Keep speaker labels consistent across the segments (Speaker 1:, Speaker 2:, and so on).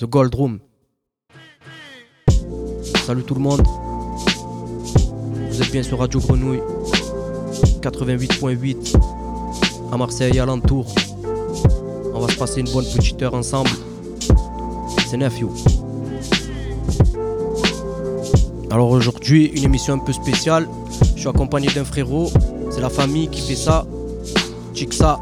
Speaker 1: The Gold Room. Salut tout le monde. Vous êtes bien sur Radio Grenouille 88.8 à Marseille et alentour. On va se passer une bonne petite heure ensemble. C'est Nephew. Alors aujourd'hui, une émission un peu spéciale. Je suis accompagné d'un frérot. C'est la famille qui fait ça. Chixa.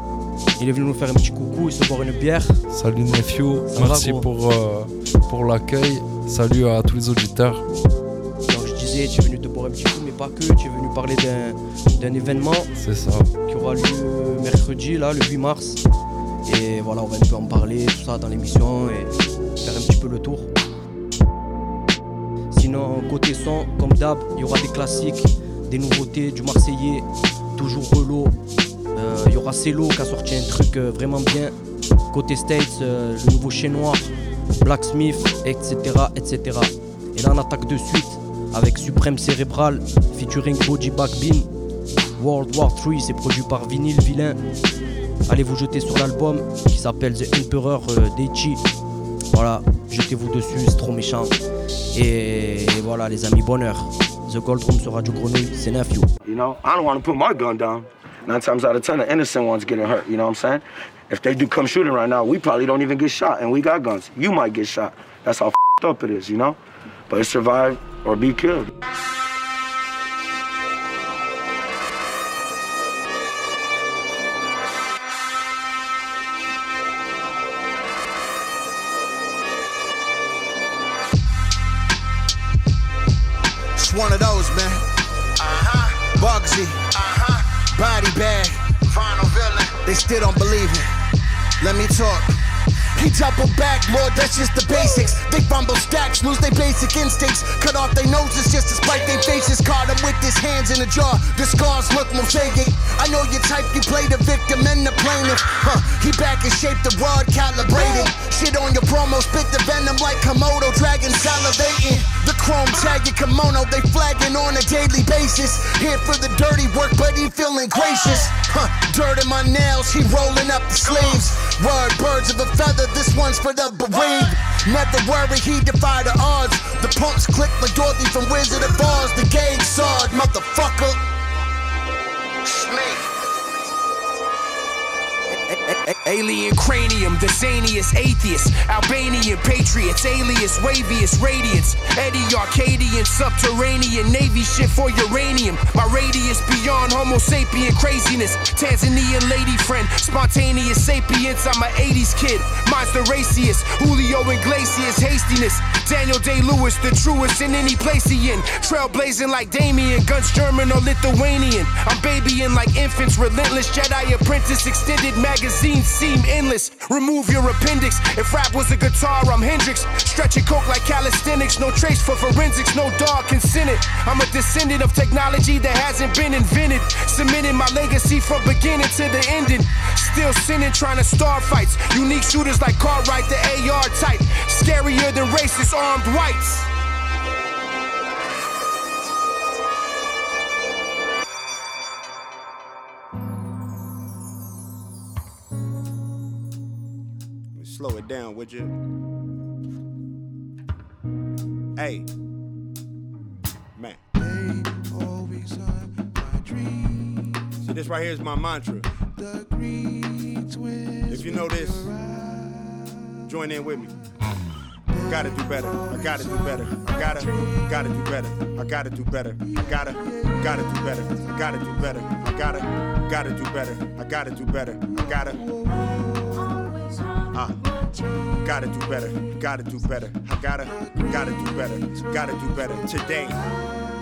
Speaker 1: Il est venu nous faire un petit coucou et se boire une bière.
Speaker 2: Salut Nephew, merci pour, euh, pour l'accueil. Salut à tous les auditeurs.
Speaker 1: Donc je disais, tu es venu te boire un petit coup, mais pas que. Tu es venu parler d'un événement.
Speaker 2: C'est ça.
Speaker 1: Qui aura lieu mercredi, là, le 8 mars. Et voilà, on va un peu en parler, tout ça dans l'émission et faire un petit peu le tour. Sinon, côté son, comme d'hab, il y aura des classiques, des nouveautés, du Marseillais, toujours relot. Euh, il y aura Celo qui a sorti un truc euh, vraiment bien. Côté States, euh, le nouveau Chez Noir, Blacksmith, etc., etc. Et là, on attaque de suite avec Suprême Cérébral, featuring Body Back Bean. World War 3, c'est produit par Vinyl Villain. Allez vous jeter sur l'album qui s'appelle The Emperor Deichi. Voilà, jetez-vous dessus, c'est trop méchant. Et voilà, les amis, bonheur. The Gold Room sur Radio Grenouille, c'est Nephew.
Speaker 3: You know, I don't want to put my gun down. Nine times out of ten, the innocent ones getting hurt. You know what I'm saying? If they do come shooting right now, we probably don't even get shot, and we got guns. You might get shot. That's how up it is, you know? But it's survive or be killed.
Speaker 4: It's one of those, man. Uh-huh. Bugsy. Uh-huh. Body bag. Vinyl Villain. They still don't believe it. Let me talk. He double back, Lord, that's just the basics. They fumble stacks, lose their basic instincts. Cut off their noses just to spite their faces. Caught him with his hands in the jar. The scars look mosaic. I know your type, you play the victim and the plaintiff. Huh, he back in shape, the rod calibrated. Shit on your promo, spit the venom like Komodo, dragon salivating. The chrome tag your kimono, they flagging on a daily basis. Here for the dirty work, but he feeling gracious. Huh, dirt in my nails, he rolling up the sleeves. Word, birds of a feather, this one's for the bereaved. Never worry, he defied the odds. The pumps click like Dorothy from Wizard of Oz. The gauge sawed, motherfucker. Snake.
Speaker 5: Alien cranium, the zaniest atheist, Albanian patriots, alias Wavius radiance, Eddie Arcadian, subterranean Navy ship for uranium. My radius beyond Homo sapien craziness. Tanzanian lady friend, spontaneous sapience. I'm an 80s kid, mine's the raciest. Julio Iglesias, hastiness. Daniel Day Lewis, the truest in any place he in. Trailblazing like Damien, guns German or Lithuanian. I'm babying like infants, relentless Jedi apprentice, extended magazine seem endless. Remove your appendix. If rap was a guitar, I'm Hendrix. Stretching coke like calisthenics. No trace for forensics. No dog can send it. I'm a descendant of technology that hasn't been invented. Cementing my legacy from beginning to the ending. Still sinning, trying to start fights. Unique shooters like Cartwright, the AR type. Scarier than racist armed whites.
Speaker 4: Slow it down, would you? Hey. Man. So this right here is my mantra. If you know this, join in with me. Gotta do better. I gotta do better. I gotta, gotta do better. I gotta do better. I gotta, gotta do better. I gotta do better. I gotta, gotta do better. I gotta do better. I gotta. Uh, gotta do better, gotta do better. I gotta, gotta do better, gotta do better today.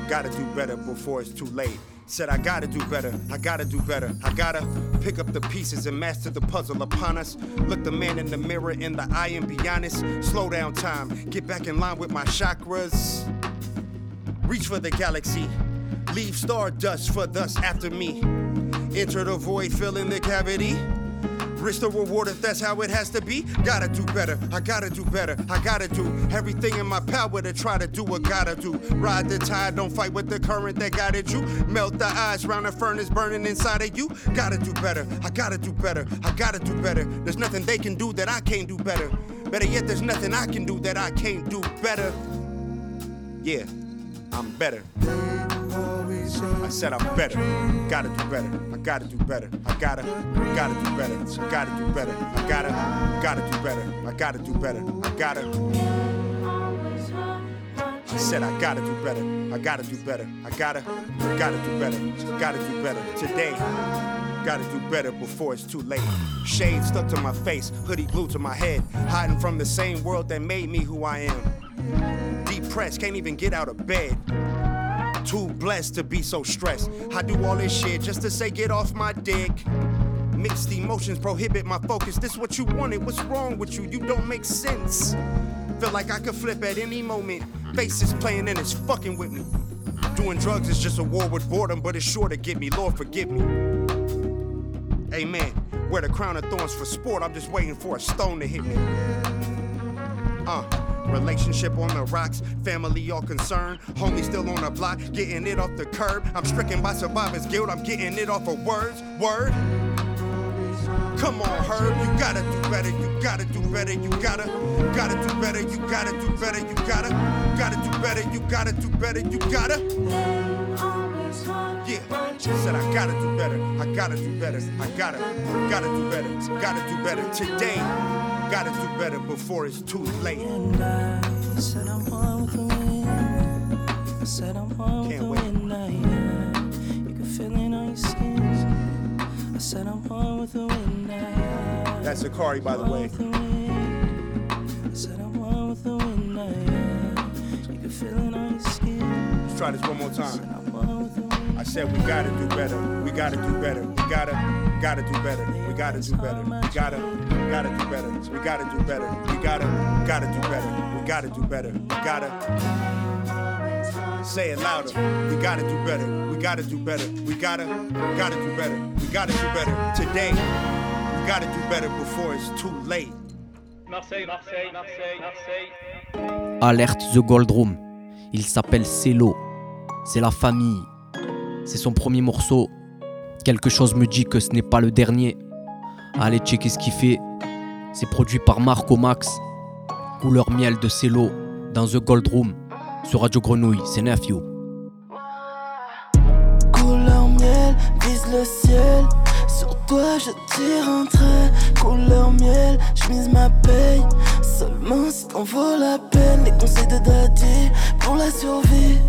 Speaker 4: Gotta do better before it's too late. Said I gotta do better, I gotta do better. I gotta pick up the pieces and master the puzzle upon us. Look the man in the mirror in the eye and be honest. Slow down time, get back in line with my chakras. Reach for the galaxy, leave stardust for thus after me. Enter the void, fill in the cavity. Risk the reward if that's how it has to be. Gotta do better, I gotta do better, I gotta do everything in my power to try to do what gotta do. Ride the tide, don't fight with the current that guided you. Melt the ice round the furnace burning inside of you. Gotta do better, I gotta do better, I gotta do better. There's nothing they can do that I can't do better. Better yet, there's nothing I can do that I can't do better. Yeah, I'm better. I said I'm better. Gotta do better. I gotta do better. I gotta, gotta do better. I gotta do better. I gotta, gotta do better. I gotta do better. I gotta. I said I gotta do better. I gotta do better. I gotta, gotta do better. Gotta do better today. Gotta do better before it's too late. Shade stuck to my face, hoodie glued to my head, hiding from the same world that made me who I am. Depressed, can't even get out of bed. Too blessed to be so stressed. I do all this shit just to say get off my dick. Mixed emotions prohibit my focus. This what you wanted. What's wrong with you? You don't make sense. Feel like I could flip at any moment. Faces playing and it's fucking with me. Doing drugs is just a war with boredom, but it's sure to get me. Lord, forgive me. Amen. Wear the crown of thorns for sport. I'm just waiting for a stone to hit me. Uh. Relationship on the rocks, family all concerned. Homie still on the block, getting it off the curb. I'm stricken by survivor's guilt, I'm getting it off of words. Word. Come on, Herb, you gotta do better, you gotta do better, you gotta, gotta do better, you gotta do better, you gotta, gotta do better, you gotta do better, you gotta. Yeah, she said I gotta do better, I gotta do better, I gotta, gotta do better, gotta do better today. Gotta do better before it's too late. And I said I'm one with the wind. I said I'm one with the wind. Now, yeah. You can feel it on your skin. I said I'm one with the wind. Now, That's Akari, by the way. I said I'm one with the wind. Now, yeah. You can feel it on your skin. Let's try this one more time. I said we gotta do better. We gotta do better. We gotta, gotta do better. We gotta do better. We gotta gotta do better. We gotta do better. We gotta, gotta do better. We gotta do better. We gotta say it louder. We gotta do better. We gotta do better. We gotta, gotta do better. We gotta do better today. We gotta do better before it's too late. Marseille, Marseille, Marseille,
Speaker 1: Marseille. Alerte The Gold Room. Il s'appelle Celo. C'est la famille. C'est son premier morceau. Quelque chose me dit que ce n'est pas le dernier. Allez checker ce qu'il fait. C'est produit par Marco Max. Couleur miel de Cello dans The Gold Room sur Radio Grenouille. C'est Nephew.
Speaker 6: Couleur miel vise le ciel. Sur toi je tire un trait. Couleur miel, je mise ma paye. Seulement si t'en vaut la peine. Les conseils de Daddy pour la survie.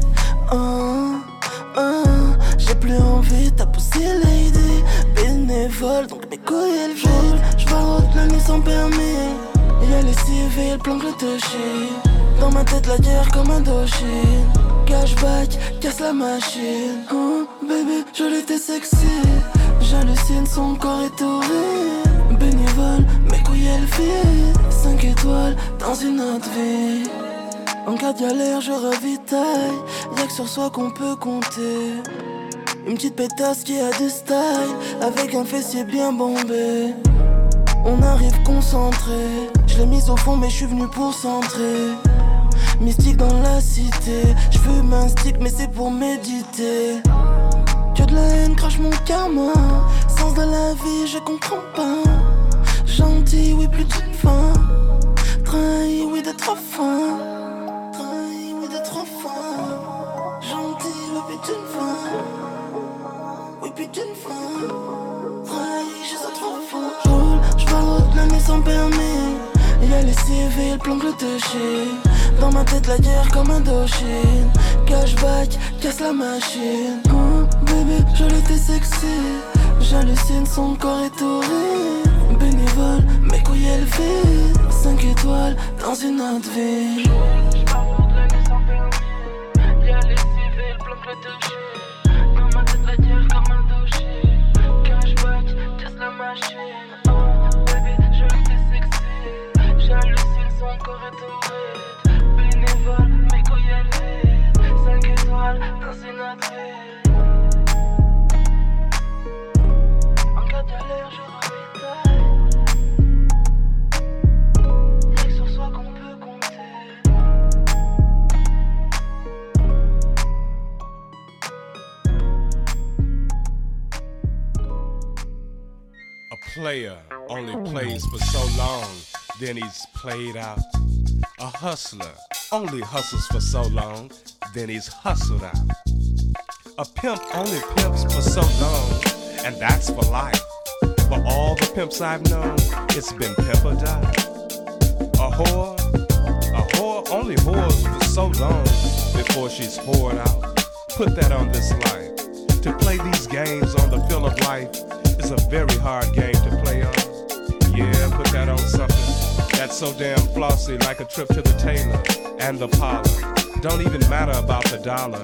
Speaker 6: Hein, hein. J'ai plus envie, poussé l'idée Bénévole, donc mes couilles elles volent. J'barote la nuit sans permis. Y'a les civils, planque le touchy. Dans ma tête la guerre comme un Indochine Cashback, casse la machine. Oh baby, je l'étais sexy. J'hallucine, son corps est horrible. Bénévole, mes couilles elles filent. 5 étoiles dans une autre vie. En cas de galère, je ravitaille. Y'a que sur soi qu'on peut compter. Une petite pétasse qui a du style, avec un fessier bien bombé. On arrive concentré, je l'ai mise au fond, mais je suis venu pour centrer. Mystique dans la cité, je fume un stick, mais c'est pour méditer. Que de la haine crache mon karma, sens de la vie, je comprends pas. Gentil, oui, plus d'une fin. Trahi, oui, de trop fin. Puis d'une fois. Trahi, je sens trop fort. Roule, j'barote la nuit sans permis. Y'a les civils, planque le toucher. Dans ma tête, la guerre comme un Indochine. Cashback, casse la machine. Oh, bébé, je l'étais sexy. J'hallucine, son corps est horrible. Bénévole, mes couilles vivent. 5 étoiles dans une autre ville.
Speaker 7: Then he's played out. A hustler only hustles for so long, then he's hustled out. A pimp only pimps for so long, and that's for life. For all the pimps I've known, it's been pimp or die. A whore, a whore only whores for so long before she's whored out. Put that on this life. To play these games on the field of life is a very hard game to play on. Yeah, put that on something that's so damn flossy, like a trip to the tailor and the parlor. Don't even matter about the dollar.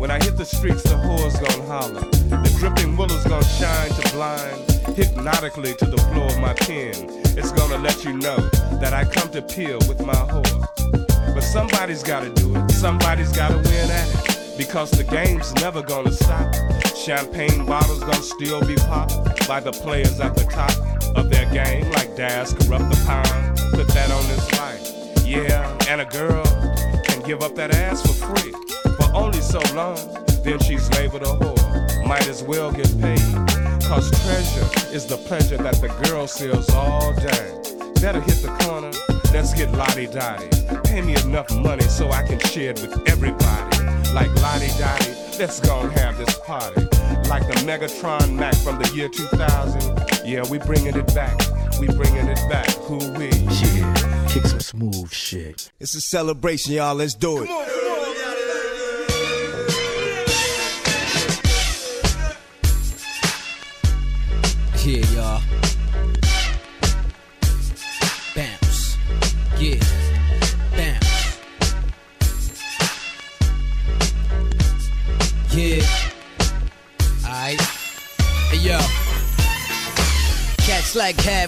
Speaker 7: When I hit the streets, the whore's gon' holler. The dripping willows gon' shine to blind, hypnotically to the floor of my pen. It's gonna let you know that I come to peel with my whore. But somebody's gotta do it, somebody's gotta win at it because the game's never gonna stop. Champagne bottles gonna still be popped by the players at the top game, like Daz corrupt the Pound. Put that on this life. Yeah, and a girl can give up that ass for free but only so long. Then she's labeled a whore. Might as well get paid. Cause treasure is the pleasure that the girl sells all day. Better hit the corner, let's get lottie dottie. Pay me enough money so I can share it with everybody like Lottie Dottie. Let's go and have this party. Like the Megatron Mac from the year 2000. Yeah, we bringing it back. We bringing it back. Who we?
Speaker 8: Yeah, kick some smooth shit.
Speaker 9: It's a celebration, y'all. Let's do it.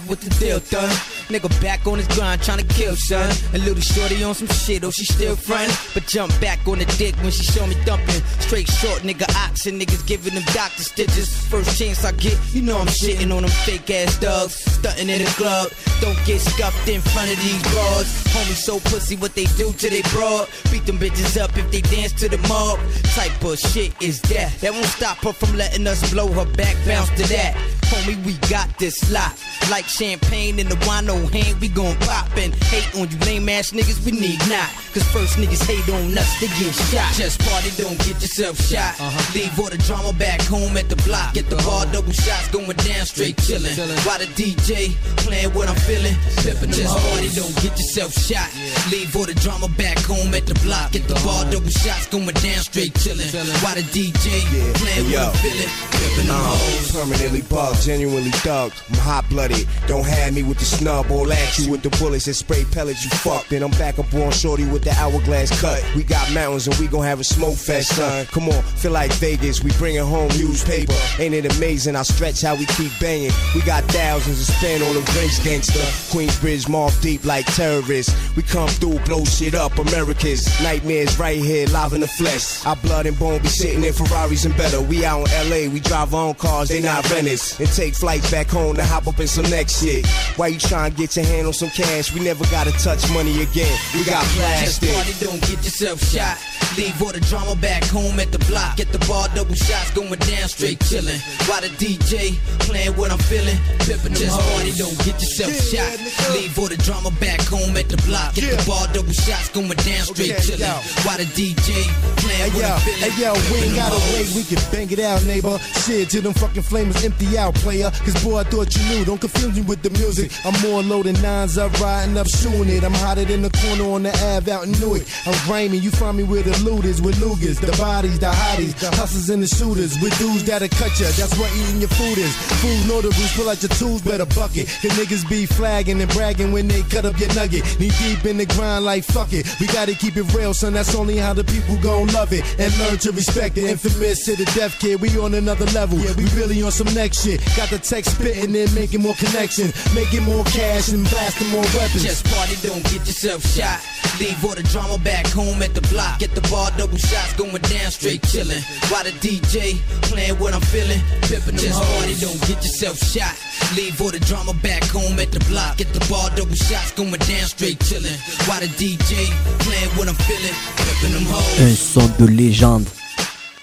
Speaker 10: With the deal done. Nigga back on his grind trying to kill son. A little shorty on some shit, oh she still front. But jump back on the dick when she show me dumping. Straight short nigga oxen, niggas giving them doctor stitches. First chance I get, you know I'm shitting on them fake ass dogs. Stunting in the club, don't get scuffed in front of these broads. Homie so pussy what they do to they broad. Beat them bitches up if they dance to the mob. Type of shit is that. That won't stop her from letting us blow her back, bounce to that. Homie, we got this lot. Like champagne in the wino hand, we gon' pop and hate on you lame ass niggas, we need not. Cause first niggas hate on us, they get shot. Just party, don't get yourself shot. Uh-huh. Leave all the drama back home at the block. Get the bar, double shots going down, straight chillin'. While the DJ playing what I'm feeling. Pippin' just party, don't get yourself shot. Leave all the drama back home at the block. Get the bar, double shots going down, straight chillin'. While the DJ playing what I'm feeling. Pippin' them hoes.
Speaker 9: Permanently bugged, genuinely thug. I'm hot blooded. Don't have me with the snub or at you with the bullets and spray pellets. You fucked. Then I'm back up on shorty with the hourglass cut. We got mountains and we gon' have a smoke fest, son. Come on, feel like Vegas. We bringing home newspaper. Ain't it amazing? I stretch how we keep banging. We got thousands to spend on the race gangster. Queensbridge, Mobb Deep like terrorists. We come through, blow shit up. Americans, nightmares right here, live in the flesh. Our blood and bone be sitting in Ferraris and better. We out in LA, we drive our own cars, they not renters. And take flights back home to hop up in some next shit. Why you trying get your hand on some cash? We never gotta touch money again. We got plastic.
Speaker 10: Just party, don't get yourself shot. Leave all the drama back home at the block. Get the bar, double shots going down, straight chillin'. While the DJ playing what I'm feeling. Pippin' just party, don't get yourself shot. Leave all the drama back home at the block. Get the bar, double shots going down, straight chillin'. While the DJ playing what I'm feeling.
Speaker 11: Hey yo, we ain't gotta wait, we can bang it out, neighbor. Shit, till them fucking flames empty out, player. Cause boy, I thought you knew. Don't confuse me with the music. I'm more loaded nines up, riding up, shooting it. I'm hotter than the corner on the Ave out in Newark. I'm grimy, you find me where the looters, with Lugas, the bodies, the hotties, the hustlers and the shooters, with dudes that'll cut ya. That's what eating your food is. Food notables, pull out your tools, better bucket. Cause niggas be flagging and bragging when they cut up your nugget. Knee deep in the grind like fuck it. We gotta keep it real, son. That's only how the people gon' love it and learn to respect the infamous to the deaf kid. We on another level. Yeah, we really on some next shit. Got the text spitting and making more connections, making more cash and blasting more weapons.
Speaker 10: Just party, don't get yourself shot. Leave all the drama back home at the block. Get the bar, double shots going down, straight chillin'. While the DJ playing what I'm feeling? Pippin' just party, don't get yourself shot. Leave all the drama back home at the block. Get the bar, double shots going down, straight chillin'. While the DJ playing what I'm feeling? Pippin' them hoes.
Speaker 1: Un son de légende.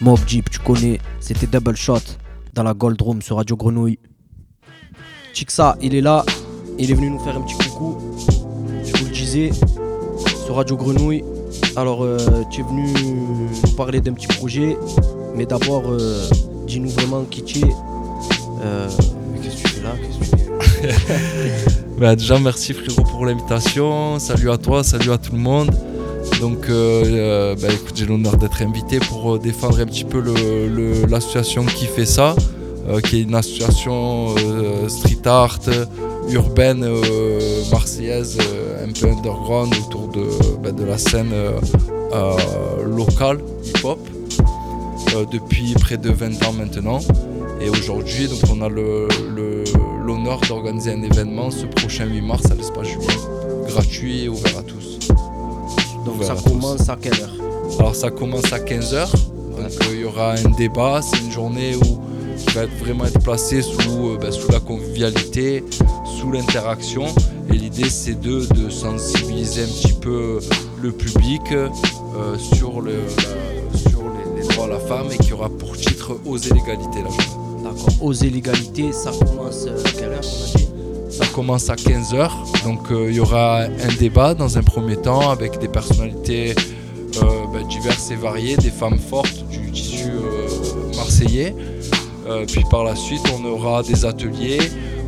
Speaker 1: Mob Jeep, tu connais, c'était Double Shot dans la Gold Room sur Radio Grenouille. Chixa, il est là, il est venu nous faire un petit coucou. disais, sur Radio Grenouille, alors euh, tu es venu nous parler d'un petit projet, mais d'abord, euh, dis-nous vraiment qui tu es. Euh, qu'est-ce que tu fais là?
Speaker 2: Bah, Déjà, merci frérot pour l'invitation. Salut à toi, salut à tout le monde. Donc, bah, écoute, j'ai l'honneur d'être invité pour défendre un petit peu l'association qui fait ça, qui est une association street art, urbaine marseillaise, un peu underground autour de, bah, de la scène locale hip-hop. Euh, depuis près de 20 ans maintenant. Et aujourd'hui, donc on a l'honneur le, d'organiser un événement ce prochain 8 mars à l'espace Julien, gratuit et ouvert à tous.
Speaker 1: Donc ça commence à quelle heure?
Speaker 2: Alors ça commence à 15h. Donc euh, il y aura un débat, c'est une journée où qui va être vraiment être placée sous, euh, ben, sous la convivialité, sous l'interaction. Et l'idée c'est de, de, sensibiliser un petit peu le public sur le, à la femme et qui aura pour titre Oser l'égalité la journée.
Speaker 1: D'accord, Oser l'égalité, ça commence euh, à quelle heure on a dit
Speaker 2: ça commence à 15h, donc euh, il y aura un débat dans un premier temps avec des personnalités euh, ben, diverses et variées, des femmes fortes du tissu marseillais. puis par la suite, on aura des ateliers,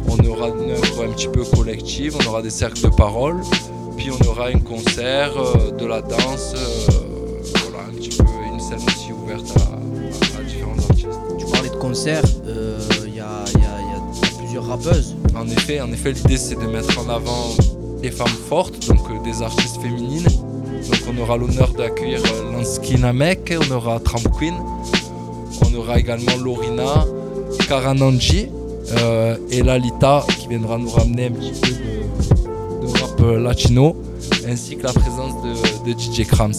Speaker 2: on aura une œuvre un petit peu collective, on aura des cercles de parole, puis on aura un concert, de la danse, voilà, un petit peu une scène aussi à, différents artistes.
Speaker 1: Tu parlais de concerts, il euh, y, a, plusieurs rappeuses.
Speaker 2: En effet, en effet l'idée c'est de mettre en avant des femmes fortes, donc euh, des artistes féminines. Donc on aura l'honneur d'accueillir euh, Lansky Namek, on aura Tramp Queen, on aura également Lorina, Karananji et Lalita qui viendra nous ramener un petit peu de, rap latino, ainsi que la présence de, de DJ Krams.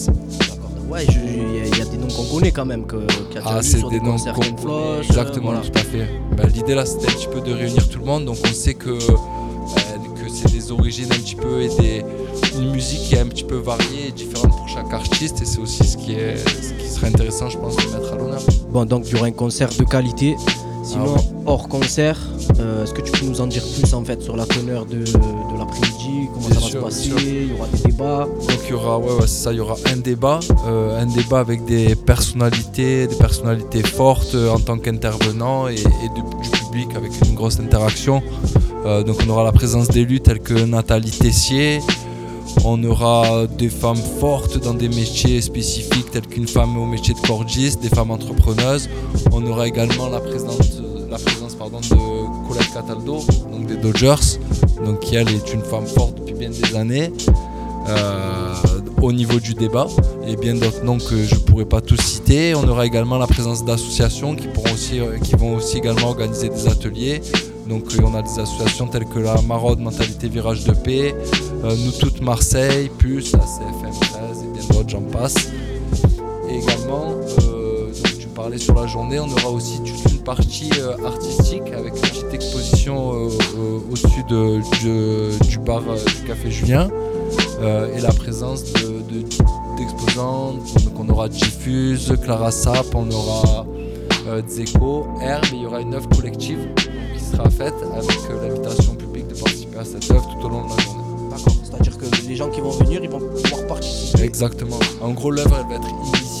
Speaker 1: Ouais, il y, a des noms qu'on connaît quand même, que,
Speaker 2: a ah, c'est des, noms qu'on connaît. Exactement, tout à fait. Bah, l'idée là, c'était un petit peu de réunir tout le monde. Donc on sait que, euh, que c'est des origines un petit peu et des, une musique qui est un petit peu variée et différente pour chaque artiste. Et c'est aussi ce qui, est, ce qui serait intéressant, je pense, de mettre à l'honneur.
Speaker 1: Bon, donc il y aura un concert de qualité. Sinon, ah hors concert, euh, est-ce que tu peux nous en dire plus en fait sur la teneur de, de l'après-midi Comment ça va se passer? Il y aura des débats
Speaker 2: Donc il y aura, ouais, ouais ça, il y aura un débat, euh, un débat avec des personnalités, des personnalités fortes euh, en tant qu'intervenants et, du public avec une grosse interaction. donc on aura la présence d'élus tels que Nathalie Tessier. On aura des femmes fortes dans des métiers spécifiques tels qu'une femme au métier de cordiste, des femmes entrepreneuses. On aura également la présence, présence pardon, de Colette Cataldo, donc des Dodgers, donc qui elle est une femme forte depuis bien des années. Euh, au niveau du débat et bien d'autres noms que je ne pourrais pas tous citer. On aura également la présence d'associations qui, pourront aussi, euh, qui vont aussi également organiser des ateliers. Donc euh, on a des associations telles que la Maraude Mentalité Virage de Paix, Nous Toutes Marseille, plus la CFM 13 et bien d'autres, j'en passe. Et également, tu parlais sur la journée, on aura aussi partie artistique avec une petite exposition au-dessus du bar du Café Julien. Euh, et la présence d'exposants. De, Donc on aura Diffuse, Clara Sap, on aura euh, Zeko, Herbe, et il y aura une œuvre collective qui sera faite avec euh, l'invitation publique de participer à cette œuvre tout au long de la journée.
Speaker 1: D'accord, c'est-à-dire que les gens qui vont venir, ils vont pouvoir participer.
Speaker 2: Exactement. En gros, l'œuvre, elle va être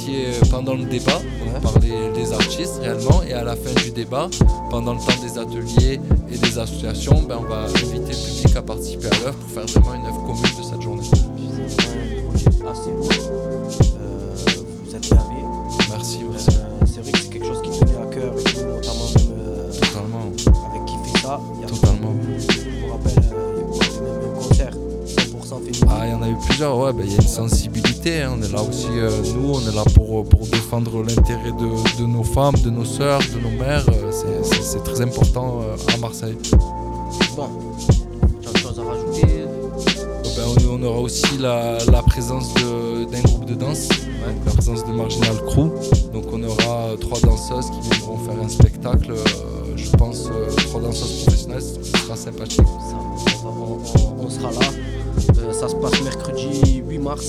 Speaker 2: initiée pendant le débat par les, artistes réellement, et à la fin du débat, pendant le temps des ateliers et des associations, ben, on va inviter le public à participer à l'œuvre pour faire vraiment une œuvre commune de cette journée.
Speaker 1: Assez beau. Euh, vous êtes gavé.
Speaker 2: Merci, merci.
Speaker 1: Euh, c'est vrai que c'est quelque chose qui a eu
Speaker 2: plusieurs, ouais, ben, il y a une sensibilité. Hein. On est là aussi, nous, on est là pour, pour défendre l'intérêt de, de, nos femmes, de nos sœurs, de nos mères. c'est très important à Marseille.
Speaker 1: Bon,
Speaker 2: on aura aussi la, présence d'un groupe de danse, la présence de Marginal Crew. Donc on aura trois danseuses qui viendront faire un spectacle, euh, je pense, euh, trois danseuses professionnelles, ce sera sympathique.
Speaker 1: on, sera là. Euh, ça se passe mercredi 8 mars.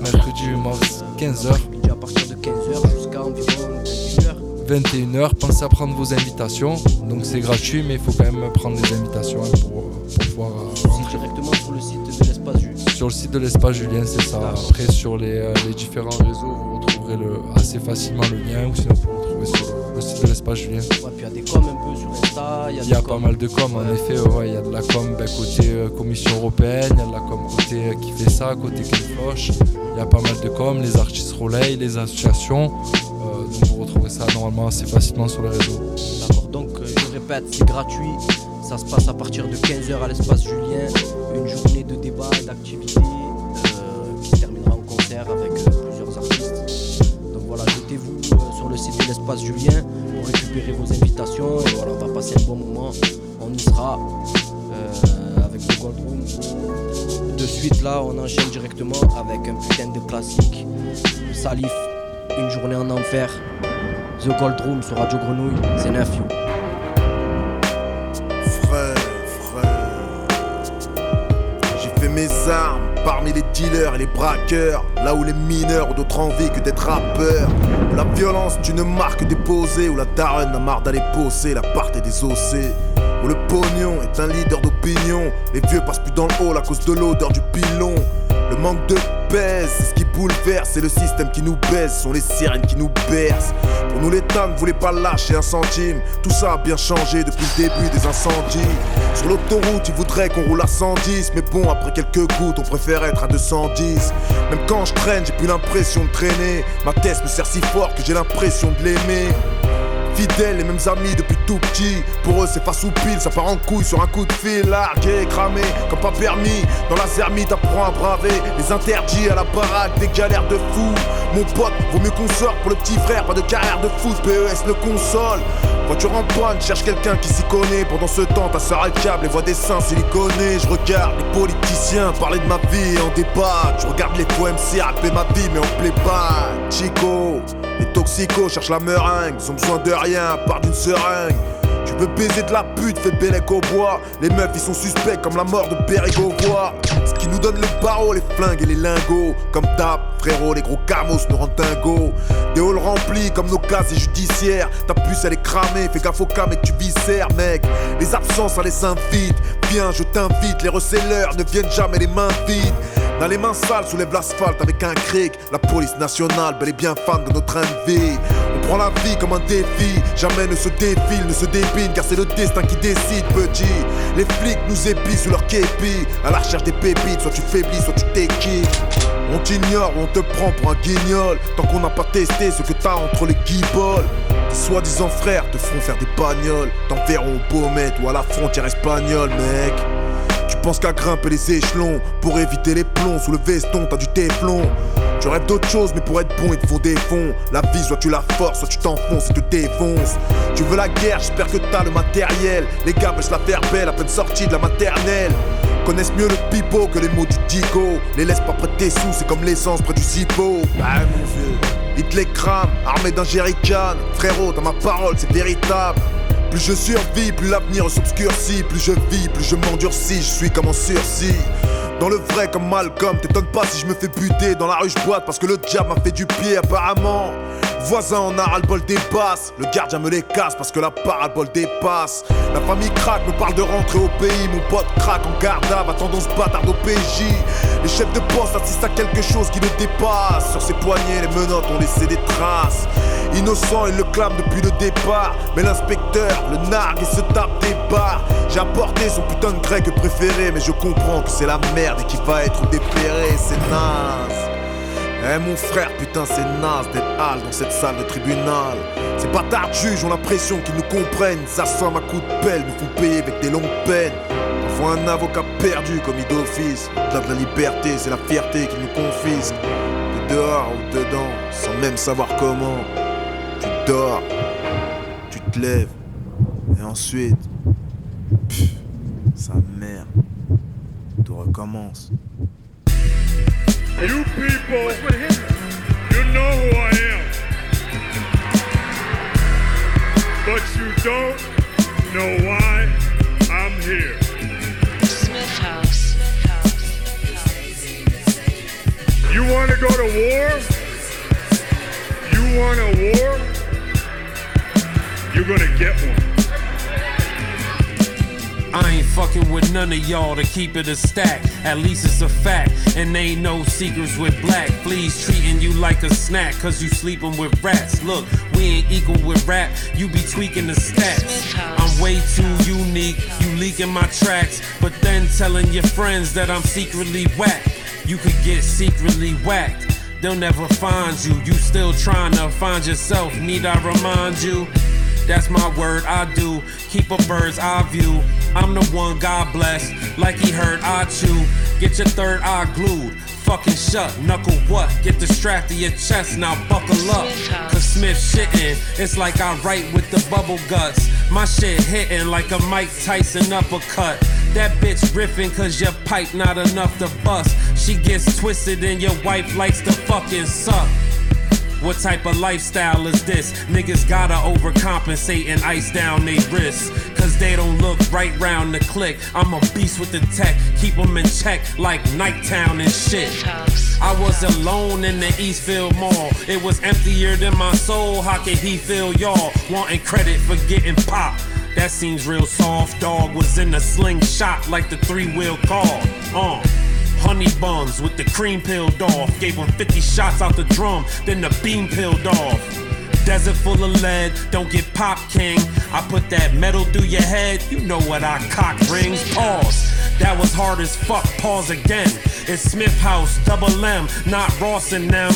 Speaker 2: Mercredi 8 mars, 15h.
Speaker 1: À partir de 15h jusqu'à environ 21h.
Speaker 2: 21h, pensez à prendre vos invitations. Donc c'est gratuit, mais il faut quand même prendre des invitations hein, pour, pouvoir
Speaker 1: rentrer directement sur le site de l'espace
Speaker 2: Sur le site de l'espace Julien, c'est ça. Après, sur les, euh, les, différents réseaux, vous retrouverez le, assez facilement le lien ou sinon vous pouvez le retrouver sur le, site de l'espace Julien.
Speaker 1: Ouais, puis il y a des coms un peu sur Insta.
Speaker 2: Il y a, pas mal de coms, en effet. Il y a de la com ben, côté euh, Commission européenne, il y a de la com côté qui fait ça, côté Floche. Il y a pas mal de com, les artistes relais, les associations. donc vous retrouverez ça normalement assez facilement sur les réseaux.
Speaker 1: D'accord, donc je répète, c'est gratuit. Ça se passe à partir de 15h à l'espace Julien. Une journée de débat d'activité euh, qui se terminera en concert avec site de l'espace Julien pour récupérer vos invitations. Et voilà, on va passer un bon moment. On y sera avec le Gold Room. De suite là, on enchaîne directement avec un putain de classique. Salif, une journée en enfer. The Gold Room sur Radio Grenouille, c'est neuf
Speaker 12: mes armes parmi les dealers et les braqueurs. Là où les mineurs ont d'autres envies que d'être rappeurs. Où la violence est une marque déposée. Où la daronne a marre d'aller bosser la part des ossés. Où le pognon est un leader d'opinion. Les vieux passent plus dans le hall à cause de l'odeur du pilon. Le manque de ce qui bouleverse, c'est le système qui nous baise, sont les sirènes qui nous bercent. Pour nous, l'État ne voulait pas lâcher un centime. Tout ça a bien changé depuis le début des incendies. Sur l'autoroute, ils voudraient qu'on roule à 110, mais bon, après quelques gouttes, on préfère être à 210. Même quand je traîne, j'ai plus l'impression de traîner. Ma tête me sert si fort que j'ai l'impression de l'aimer. Fidèles, les mêmes amis depuis tout petit. Pour eux, c'est face ou pile, ça part en couille sur un coup de fil. Largué, cramé, comme pas permis. Dans la zermie, t'apprends à braver les interdits à la baraque, des galères de fou. Mon pote, vaut mieux qu'on sorte pour le petit frère, pas de carrière de foot, PES le console. Voiture en panne, cherche quelqu'un qui s'y connaît. Pendant ce temps, ta soeur le câble et voit des seins siliconés. Je regarde les politiciens parler de ma vie en débat. Je regarde les poèmes rapper ma vie, mais on plaît pas. Chico, les toxicos cherchent la meringue. Ils ont besoin de rien à part d'une seringue. Tu veux baiser de la pute, fais bélec au bois. Les meufs, ils sont suspects comme la mort de Périgord. Ce qui nous donne le barreau, les flingues et les lingots. Comme tap, frérot, les gros camos nous rendent dingo. Des halls remplis comme nos cases judiciaires. Ta puce, elle est cramée, fais gaffe au cam et tu viscères, mec. Les absences, ça les invite. Viens, je t'invite, les receleurs ne viennent jamais les mains vides. Dans les mains sales, soulève l'asphalte avec un cric. La police nationale, bel et bien fan de notre train de vie. On prend la vie comme un défi. Jamais ne se défile, ne se dépine, car c'est le destin qui décide, petit. Les flics nous épient sous leur képi. À la recherche des pépites, soit tu faiblis, soit tu t'équipes. On t'ignore on te prend pour un guignol. Tant qu'on n'a pas testé ce que t'as entre les guibolles. Tes soi-disant frères te feront faire des bagnoles. T'enverront au Baumette ou à la frontière espagnole, mec. Tu penses qu'à grimper les échelons pour éviter les plombs sous le veston, t'as du téflon. Tu rêves d'autre chose, mais pour être bon, il te faut des fonds. La vie, soit tu la forces, soit tu t'enfonces et te défonces. Tu veux la guerre, j'espère que t'as le matériel. Les gars veulent la faire belle à peine sortie de la maternelle. Connaissent mieux le pipeau que les mots du digo. Les laisse pas près de tes sous, c'est comme l'essence près du zippo. Ah, mon vieux. Ils te les crament, armés d'un jerrycan. Frérot, dans ma parole, c'est véritable. Plus je survis, plus l'avenir s'obscurcit. Plus je vis, plus je m'endurcis. Je suis comme en sursis. Dans le vrai comme Malcolm, t'étonnes pas si je me fais buter dans la rue je boite parce que le diable m'a fait du pied apparemment. Voisin on a ras le bol des basses, le gardien me les casse parce que la parabole dépasse. La famille craque, me parle de rentrer au pays, mon pote craque en garde à tendance bâtard PJ. Les chefs de poste assistent à quelque chose qui le dépasse. Sur ses poignets, les menottes ont laissé des traces. Innocent, il le clame depuis le départ. Mais l'inspecteur, le nargue et se tape des barres. J'ai apporté son putain de grec préféré, mais je comprends que c'est la merde et qu'il va être dépéré, c'est naze. Eh mon frère, putain c'est naze d'être hal dans cette salle de tribunal. Ces bâtards juges ont l'impression qu'ils nous comprennent. Ils assomment à coups de pelle, nous font payer avec des longues peines. Parfois un avocat perdu comme d'office. Au-delà de la liberté, c'est la fierté qui nous confisque. De dehors ou dedans, sans même savoir comment. Tu dors, tu te lèves, et ensuite, pff, sa mère, recommence.
Speaker 13: You people, you know who I am. But you don't know why I'm here.
Speaker 14: Smith House.
Speaker 13: You want to go to war? You want a war? You're going to get one.
Speaker 15: I ain't fucking with none of y'all to keep it a stack. At least it's a fact. And ain't no secrets with black. Fleas treating you like a snack, cause you sleeping with rats. Look, we ain't equal with rap, you be tweaking the stats. I'm way too unique, you leaking my tracks, but then telling your friends that I'm secretly whack. You could get secretly whacked. They'll never find you. You still trying to find yourself. Need I remind you? That's my word, I do. Keep a bird's eye view. I'm the one God bless. Like he heard I chew. Get your third eye glued. Fucking shut, knuckle what? Get the strap to your chest, now buckle up. Cause Smith shitting, it's like I write with the bubble guts. My shit hitting like a Mike Tyson uppercut. That bitch riffing cause your pipe not enough to bust. She gets twisted and your wife likes to fucking suck. What type of lifestyle is this? Niggas gotta overcompensate and ice down they wrists. Cause they don't look right round the click. I'm a beast with the tech, keep 'em in check like Nighttown and shit. I was alone in the Eastfield Mall. It was emptier than my soul. How can he feel y'all wanting credit for getting popped? That seems real soft. Dog was in a slingshot like the three wheel car. Uh. Honey buns with the cream peeled off. Gave him 50 shots out the drum, then the beam peeled off. Desert full of lead, don't get pop king. I put that metal through your head, you know what I cock rings. Pause. That was hard as fuck, pause again. It's Smith House, double M, not Ross and them.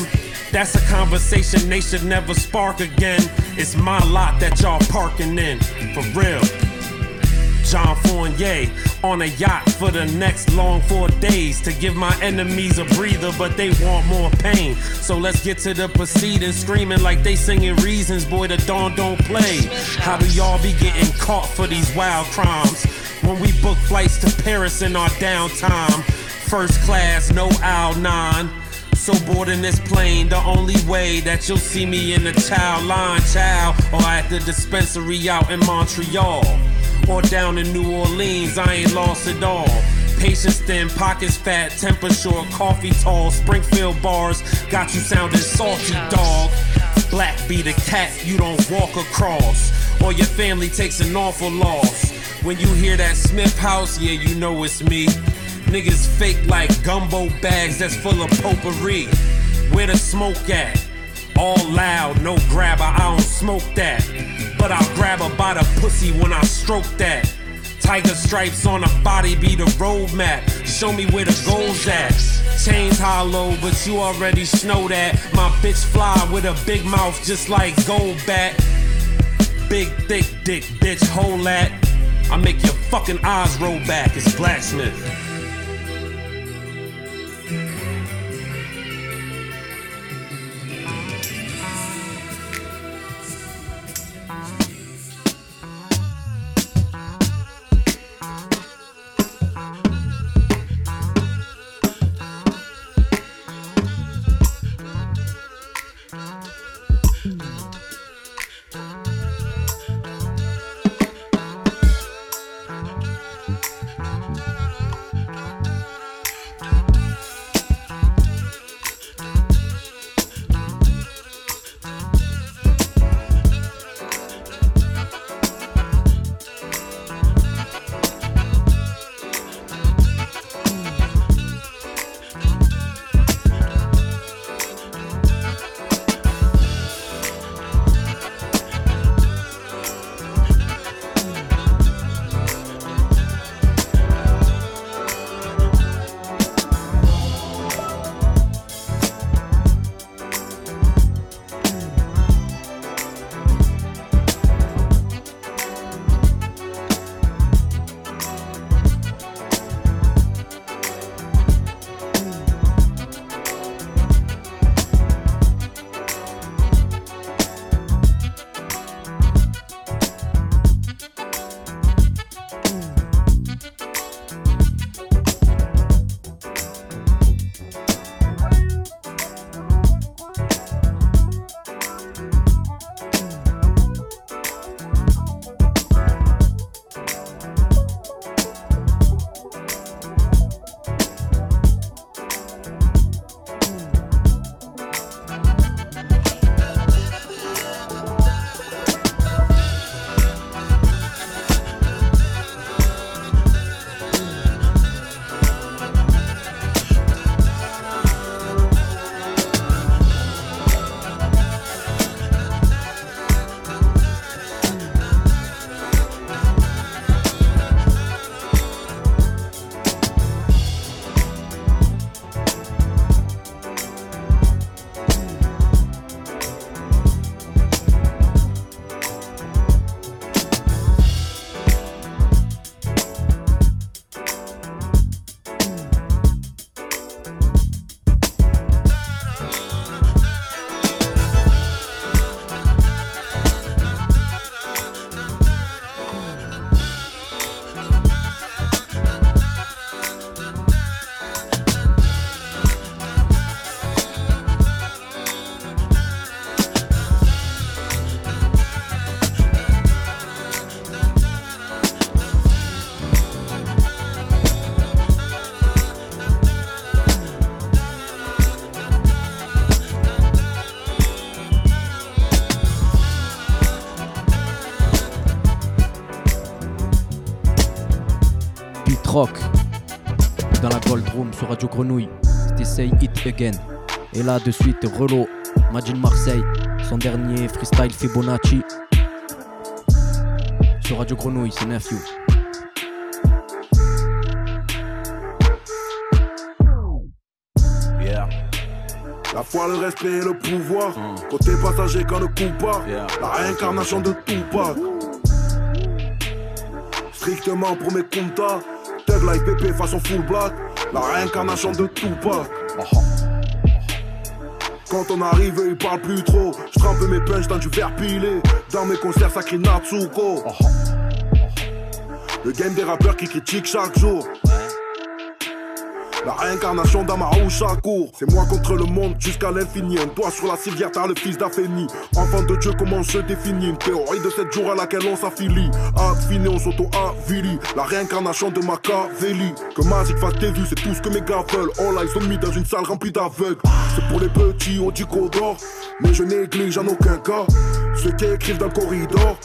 Speaker 15: That's a conversation they should never spark again. It's my lot that y'all parking in, for real. John Fournier on a yacht for the next long four days to give my enemies a breather, but they want more pain. So let's get to the proceedings, screaming like they singing reasons. Boy, the dawn don't play. How do y'all be getting caught for these wild crimes? When we book flights to Paris in our downtime, first class, no owl nine. So bored boarding this plane, the only way that you'll see me in the child line, child, or at the dispensary out in Montreal or down in New Orleans, I ain't lost it all. Patience thin, pockets fat, temper short, coffee tall, Springfield bars got you sounding salty, dog. Black be the cat you don't walk across, or your family takes an awful loss. When you hear that Smith House, yeah, you know it's me. Niggas fake like gumbo bags that's full of potpourri. Where the smoke at? All loud, no grabber, I don't smoke that. But I'll grab her by the pussy when I stroke that. Tiger stripes on her body be the road map. Show me where the goal's at. Chains hollow, but you already know that. My bitch fly with a big mouth just like gold bat. Big thick dick, bitch, hole at. I make your fucking eyes roll back. It's blacksmith.
Speaker 1: Radio Grenouille. C'était Say It Again. Et là, de suite, Relo, Majin Marseille, son dernier freestyle Fibonacci. Sur Radio Grenouille, c'est Nephew.
Speaker 16: Yeah. La foi, le respect et le pouvoir. Côté passager quand ne coupe pas. La réincarnation de Tupac. Strictement pour mes comptas. Thug Life PP façon full black. La réincarnation de Tupac. Quand on arrive, il parle plus trop. Je trempe mes punches dans du verre pilé. Dans mes concerts, ça crie Natsuko. Le game des rappeurs qui critiquent chaque jour. La réincarnation d'Amaroucha court. C'est moi contre le monde jusqu'à l'infini. Un doigt sur la civière, t'as le fils d'Afeni. Enfant de Dieu, comment on se définit Une théorie de cette jour à laquelle on s'affilie. Affiné, on s'auto-avili. La réincarnation de Machiavelli. Que Magic fasse des vues, c'est tout ce que mes gars veulent. All eyes on me dans une salle remplie d'aveugles. C'est pour les petits au d'or. Mais je néglige en aucun cas ceux qui écrivent dans le corridor.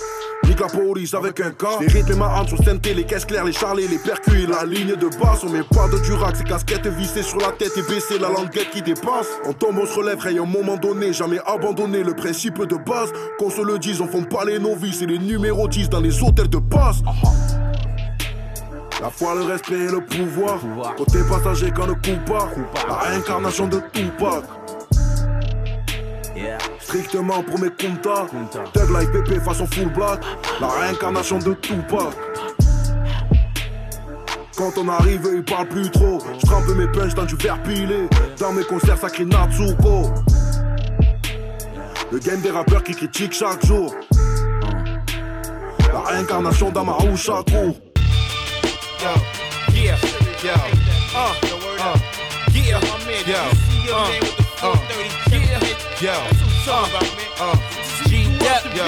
Speaker 16: Nique la police avec un cas. Les rythmes et ma sur synthé, les caisses claires, les charlets, les percus et la ligne de basse. On met pas de durac, ces casquettes vissées sur la tête et baissées, la languette qui dépasse. On tombe, on se relève, et à un moment donné, jamais abandonné le principe de base. Qu'on se le dise, on fond pas les novices et les numéros 10 dans les hôtels de passe. La foi, le respect et le pouvoir. Côté passager quand ne coupe pas. La réincarnation de Tupac. Strictement pour mes comptas. Thug Life PP façon full black. La réincarnation de Tupac. Quand on arrive, il parle plus trop. Je trempe mes punches dans du verre pilé. Dans mes concerts, ça crie Natsuko. Le game des rappeurs qui critiquent chaque jour. La réincarnation d'Amaru Shakur.
Speaker 17: Yo, yeah, yo, uh, uh, yeah, yo, uh, yeah, yo, uh, uh, G, yeah, yo.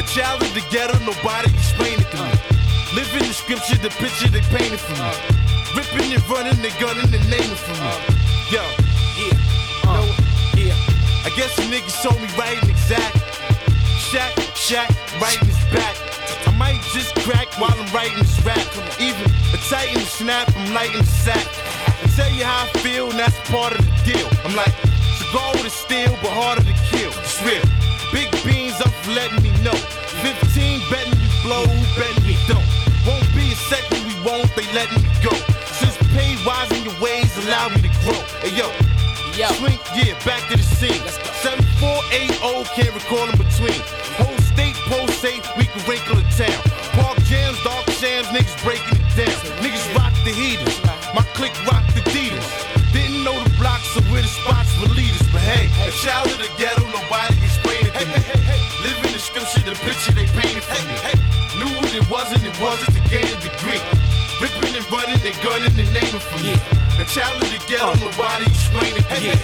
Speaker 17: A child of the ghetto, nobody explain it to me. Living the scripture, the picture they painted for me. Ripping and running, they gunning and naming for me. Yo, yeah, uh, yeah. I guess the niggas told me right and exact. Shack, shack, right in his back. I might just crack while I'm writing this rap. Even a tighten the snap, I'm lighting the sack. And tell you how I feel, and that's part of the deal. I'm like, cigar with a steel, but harder Hey yo,
Speaker 18: Yo.
Speaker 17: Swing, yeah, back to the scene. 7480 can't recall in between. Whole state, post state, we can wrinkle the town. Park jams, dark shams, niggas breaking it down. Niggas rock the heaters, my clique rock the Adidas. Didn't know the blocks, so where the spots for leaders. But hey, a child of the ghetto, nobody explain it to me. Living the scripture, the picture they painted for me. Knew what it wasn't, it wasn't gain a degree. Ripping and running, they gunning the naming for me. A child of the ghetto, nobody explain it to me.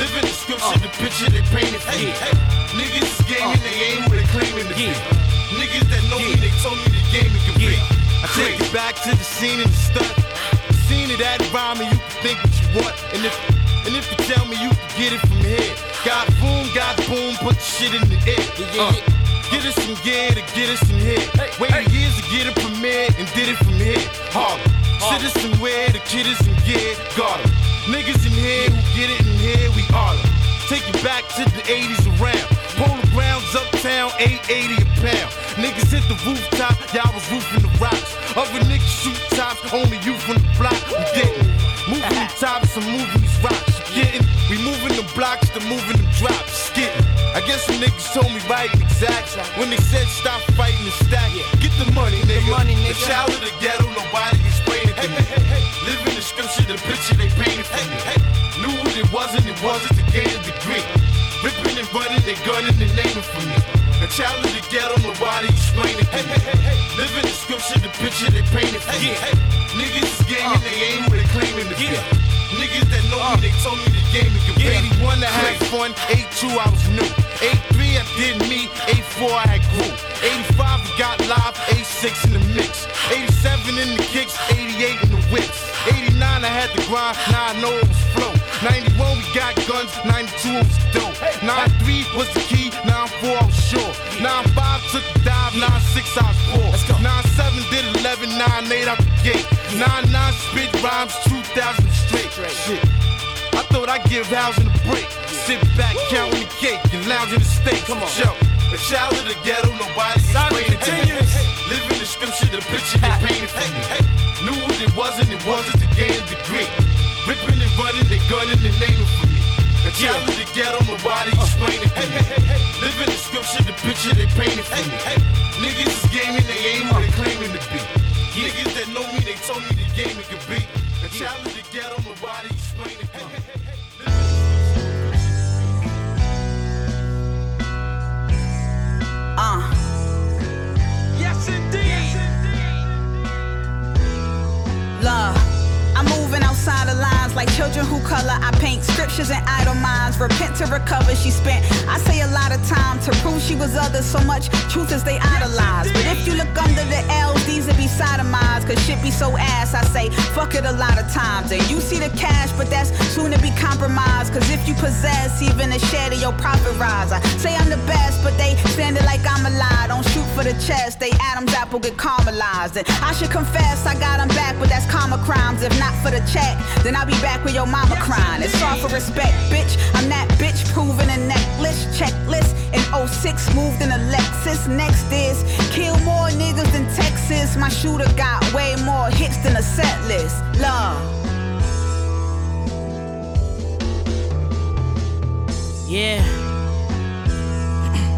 Speaker 17: Living the scripture, the picture they painted for me. Niggas is gaming, they ain't who they claiming to be. Niggas that know me, they told me the game it could be. I take it back to the scene and the stunt. The scene of that rhyme, and you can think what you want. And if and if you tell me you can get it from here, got boom, got boom, put the shit in the air. Uh, Get us some gear to get us in here. Waited years to get a permit and did it from here. Harlem. Citizen where the kid is in gear. Got 'em. Niggas in here who get it in here, we all 'em. Take it back to the 80s around. Polo Grounds uptown, 880 a pound. Niggas hit the rooftop, y'all was roofing the rocks. Other niggas shoot tops, only you from the block. We didn't. Moving the tops, I'm moving these rocks. You getting? We moving the blocks, to moving the drops. Skitting. I guess some niggas told me right and exact when they said stop fighting and stack. Get the money, nigga.
Speaker 18: money, nigga.
Speaker 17: A child of the ghetto, nobody it to me. Living the scripture, the picture they painted for me. Knew what it wasn't, it wasn't to gain a degree. Ripping and running, they gunning and naming for me. A child of the ghetto, nobody explain it to me. Living the scripture, the picture they painted for me. Niggas is gaming, they ain't who they claiming to be. Niggas that know me, they told me the game could be. 81 I had fun, 82 I was new. 83 I did me, 84 I had grew. 85 I got live, 86 in the mix. 87 in the kicks, 88 in the whips. 89 I had the grind, now I know it was flow. 91 we got guns, 92 it was dope. 93 was the key, 94 I was sure. 95 took the dive, 96 I was poor. 97 did 11, 98 out the gate. Nine nine spit rhymes, 2,000 straight. Shit. I thought I'd give housing a break. Sit back, counting the cake and lounge in the steak. Come on. Yo, a child of the ghetto, nobody explaining to me. Living the scripture, the picture they painted for me. Knew what it wasn't, it wasn't to gain a degree. Ripping and running, they gunning and naming for me. A child of the ghetto, nobody explaining to me. Living the scripture, the picture they painted for me. Niggas is gaming, they ain't what they claiming to be. Niggas that know me, they told me the game it could be. A child of the ghetto, nobody explaining to me.
Speaker 19: Uh.
Speaker 17: Yes, indeed.
Speaker 19: Love. Moving outside the lines like children who color. I paint scriptures and idle minds. Repent to recover. She spent, I say, a lot of time to prove she was others. So much truth as they idolize. But if you look under the L's, these would be sodomized. Cause shit be so ass. I say, fuck it a lot of times. And you see the cash, but that's soon to be compromised. Cause if you possess even a share of your profit rise, I say I'm the best, but they stand it like I'm a lie. Don't shoot for the chest. They Adam's apple get caramelized. And I should confess, I got 'em back, but that's karma crimes. If not for the check, then I'll be back with your mama crying. It's all for respect, bitch. I'm that bitch proving a necklace checklist. In 06, moved in a Lexus. Next is kill more niggas than Texas. My shooter got way more hits than a set list. Love.
Speaker 20: Yeah.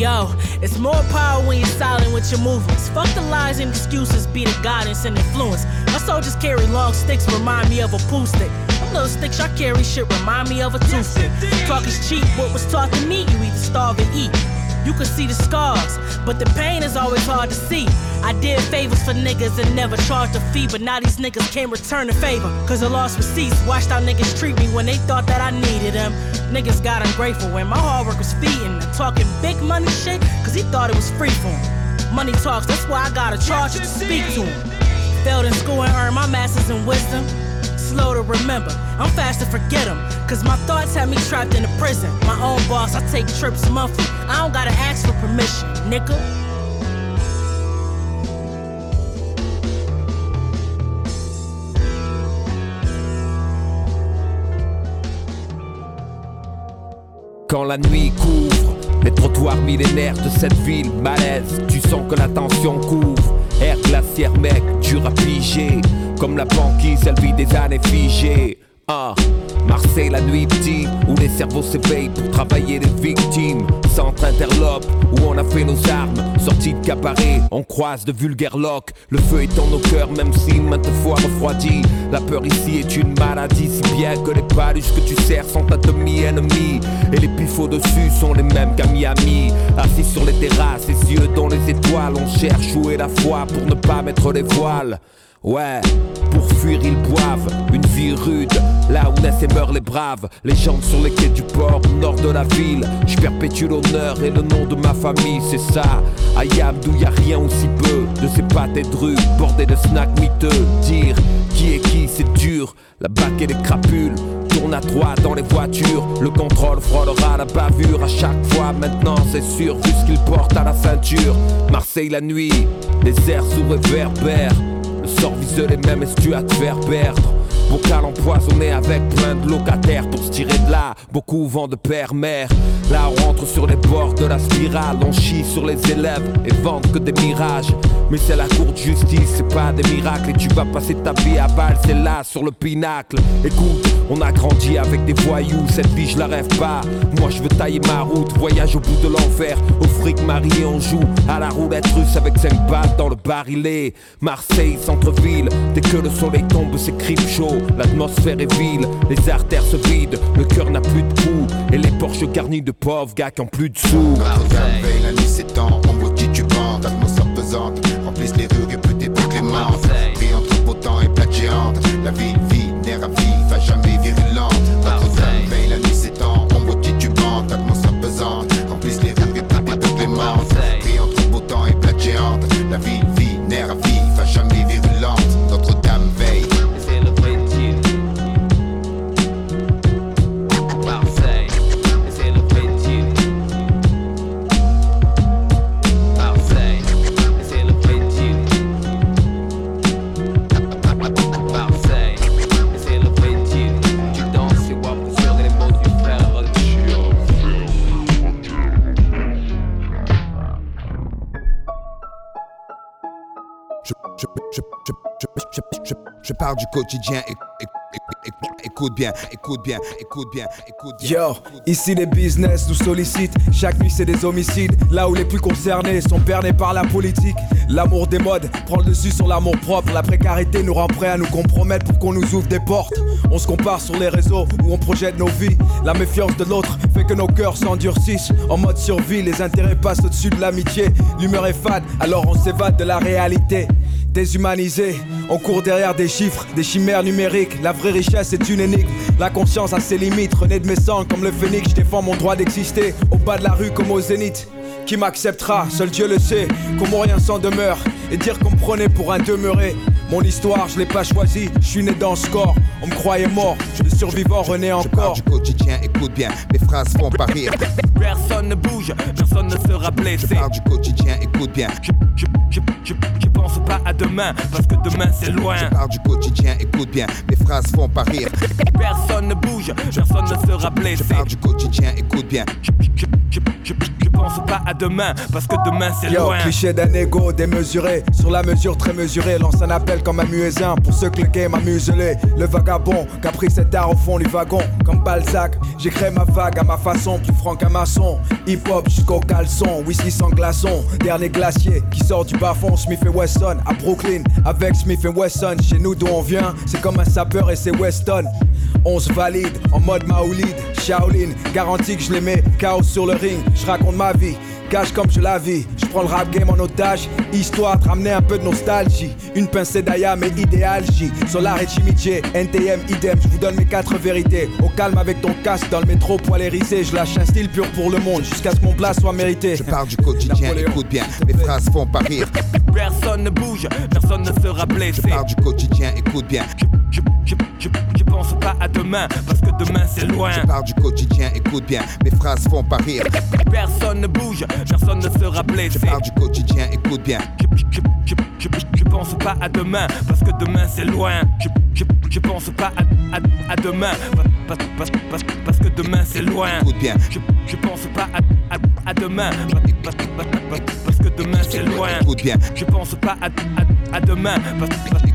Speaker 20: Yo, it's more power when you're silent with your movements. Fuck the lies and excuses, be the guidance and influence. My soldiers carry long sticks, remind me of a poo stick. Them little sticks I carry shit remind me of a toothpick. Talk is cheap, what was taught to me, you either starve or eat. You can see the scars, but the pain is always hard to see. I did favors for niggas and never charged a fee, but now these niggas can't return the favor. Cause I lost receipts, watched how niggas treat me when they thought that I needed them. Niggas got ungrateful when my hard work was feeding. And talking big money shit, cause he thought it was free for him. Money talks, that's why I gotta charge to speak to him. Failed in school and earned my masters in wisdom. Slow to remember, I'm fast to forget them. Cause my thoughts have me trapped in a prison. My own boss, I take trips monthly. I don't gotta ask for permission, nigga.
Speaker 21: Quand la nuit couvre les trottoirs millénaires de cette ville, malaise, tu sens que la tension couvre. Air glaciaire, mec, dur à piger. Comme la banquise, elle vit des années figées. Ah, Marseille, la nuit petit, où les cerveaux s'éveillent pour travailler les victimes. Centre interlope, où on a fait nos armes. Sortie de cabaret, on croise de vulgaires locks. Le feu est en nos cœurs, même si maintes fois refroidi. La peur ici est une maladie, si bien que les paluches que tu sers sont ta demi-ennemie. Et les pifots dessus sont les mêmes qu'à Miami. Assis sur les terrasses, les yeux dans les étoiles, on cherche où est la foi pour ne pas mettre les voiles. Ouais, pour fuir ils boivent une vie rude, là où naissent et meurent les braves. Les gens sur les quais du port, au nord de la ville. Je perpétue l'honneur et le nom de ma famille, c'est ça. Ayam d'où y a rien aussi peu de ces pâtés de rue, bordés de snacks miteux. Dire qui est qui, c'est dur. La bac et les crapules tournent à trois dans les voitures. Le contrôle frôlera la bavure à chaque fois. Maintenant, c'est sûr, vu ce qu'il porte à la ceinture. Marseille la nuit, les airs sous réverbères. Sors, vise les mêmes, est-ce tu as te faire perdre Bocal empoisonné avec plein de locataires pour se tirer de là. Beaucoup vont de père-mère. Là, on rentre sur les bords de la spirale. On chie sur les élèves et vendent que des mirages. Mais c'est la cour de justice, c'est pas des miracles. Et tu vas passer ta vie à balle, c'est là sur le pinacle. Écoute, on a grandi avec des voyous. Cette vie, je la rêve pas. Moi, je veux tailler ma route. Voyage au bout de l'enfer. Au fric marié, on joue à la roulette russe avec 5 balles dans le barillet. Marseille, centre-ville. Dès que le soleil tombe, c'est crime chaud. L'atmosphère est vile, les artères se vident. Le cœur n'a plus de pouls. Et les Porsche garnis de pauvres gars qui ont plus de sous.
Speaker 22: Pesante,
Speaker 23: Je parle du quotidien écoute bien, écoute bien, écoute bien, écoute bien.
Speaker 24: Yo, ici les business nous sollicitent. Chaque nuit c'est des homicides. Là où les plus concernés sont bernés par la politique. L'amour des modes prend le dessus sur l'amour propre. La précarité nous rend prêts à nous compromettre pour qu'on nous ouvre des portes. On se compare sur les réseaux où on projette nos vies. La méfiance de l'autre fait que nos cœurs s'endurcissent. En mode survie, les intérêts passent au-dessus de l'amitié. L'humeur est fade, alors on s'évade de la réalité. Déshumanisé, on court derrière des chiffres, des chimères numériques. La vraie richesse est une énigme. La conscience a ses limites. René de mes sangs comme le phénix, je défends mon droit d'exister. Au bas de la rue comme au zénith. Qui m'acceptera? Seul Dieu le sait. Comment rien s'en demeure. Et dire qu'on me prenait pour un demeuré. Mon histoire, je l'ai pas choisie. Je suis né dans ce corps. On me croyait mort. Le survivant renaît
Speaker 23: Je parle
Speaker 24: encore.
Speaker 23: du quotidien, écoute bien, mes phrases font pas rire.
Speaker 21: Personne ne bouge, personne ne sera blessé.
Speaker 23: Je parle du quotidien, écoute bien.
Speaker 21: Je, je, je, je, je pas à demain, parce que demain c'est loin.
Speaker 23: Je parle du quotidien, écoute bien, mes phrases font pas rire.
Speaker 21: Personne ne bouge, personne ne sera blessé.
Speaker 23: Je parle du quotidien, écoute bien.
Speaker 21: Je, je, je, je, je pense pas à demain, parce que demain c'est loin.
Speaker 24: cliché d'un ego démesuré, sur la mesure très mesurée, lance un appel comme un muezzin pour ceux que le game a muselé. Le vagabond qui a pris cet art au fond du wagon, comme Balzac, j'ai créé ma vague à ma façon, plus franc qu'un maçon. Hip hop jusqu'au caleçon, whisky sans glaçon, dernier glacier qui sort du bas fond, Smith Wesson à Brooklyn, avec Smith Wesson, chez nous d'où on vient, c'est comme un sapeur et c'est Weston. On se valide en mode Maolid, Shaolin, garantie que je les mets chaos sur le ring, je raconte ma vie. Gage comme je la vis, je prends le rap game en otage, histoire de ramener un peu de nostalgie. Une pincée d'Aya mais idéal J. Solar et Chimiché, NTM idem, je vous donne mes quatre vérités. Au calme avec ton casque dans le métro poil hérissé, je lâche un style pur pour le monde jusqu'à ce que mon place soit mérité.
Speaker 23: Je parle du quotidien, écoute bien, mes phrases font pas rire.
Speaker 21: Personne ne bouge, personne ne sera blessé.
Speaker 23: Je parle du quotidien, écoute bien.
Speaker 21: Je, je, je, je pense pas à demain, parce que demain c'est loin.
Speaker 23: Je parle du quotidien, écoute bien, mes phrases font pas rire.
Speaker 21: Personne ne bouge, personne ne sera blessé.
Speaker 23: Je parle du quotidien, écoute bien.
Speaker 21: Je, je, je, je, je pense pas à demain, parce que demain c'est loin. Je pense pas à, à, à demain, parce, parce, parce, parce que demain c'est loin.
Speaker 23: Bien.
Speaker 21: Je, je pense pas à, à, à demain, parce, que demain c'est loin.
Speaker 23: Bien.
Speaker 21: Je pense pas à, à, à demain,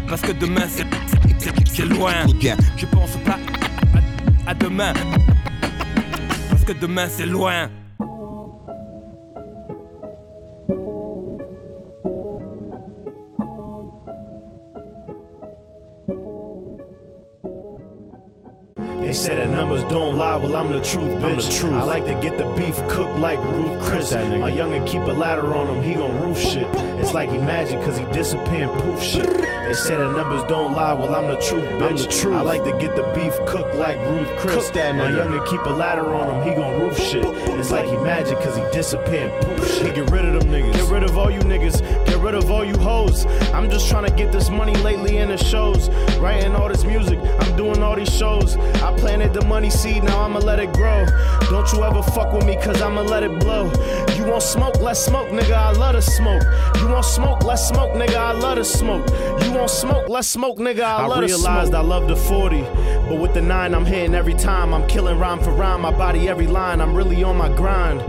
Speaker 21: parce, que demain c'est c'est- loin.
Speaker 23: Bien.
Speaker 21: Je pense pas à demain, parce que demain c'est loin.
Speaker 25: They say that numbers don't lie, well I'm the truth, bitch.
Speaker 26: I'm the truth.
Speaker 25: I like to get the beef cooked like Ruth Chris. My youngin' keep a ladder on him, he gon' roof shit. It's like he magic cause he disappear and poof shit. They say that numbers don't lie, well I'm the truth, bitch.
Speaker 26: I'm the truth.
Speaker 25: I like to get the beef cooked like Ruth Chris.
Speaker 26: That
Speaker 25: My youngin' keep a ladder on him, he gon' roof shit. It's like he magic cause he disappear and poof shit.
Speaker 26: Get rid of them niggas.
Speaker 25: Get rid of all you niggas, get rid of all you hoes. I'm just trying to get this money lately in the shows. Writing all this music, I'm doing all these shows. I planted the money seed, now I'ma let it grow. Don't you ever fuck with me, cause I'ma let it blow. You want smoke, let's smoke, nigga, I love to smoke. You want smoke, let's smoke, nigga, I love to smoke. You want smoke, let's smoke, nigga, I love I
Speaker 26: realized.
Speaker 25: I love the 40, but with the 9 I'm hitting every time. I'm killing rhyme for rhyme, my body every line, I'm really on my grind.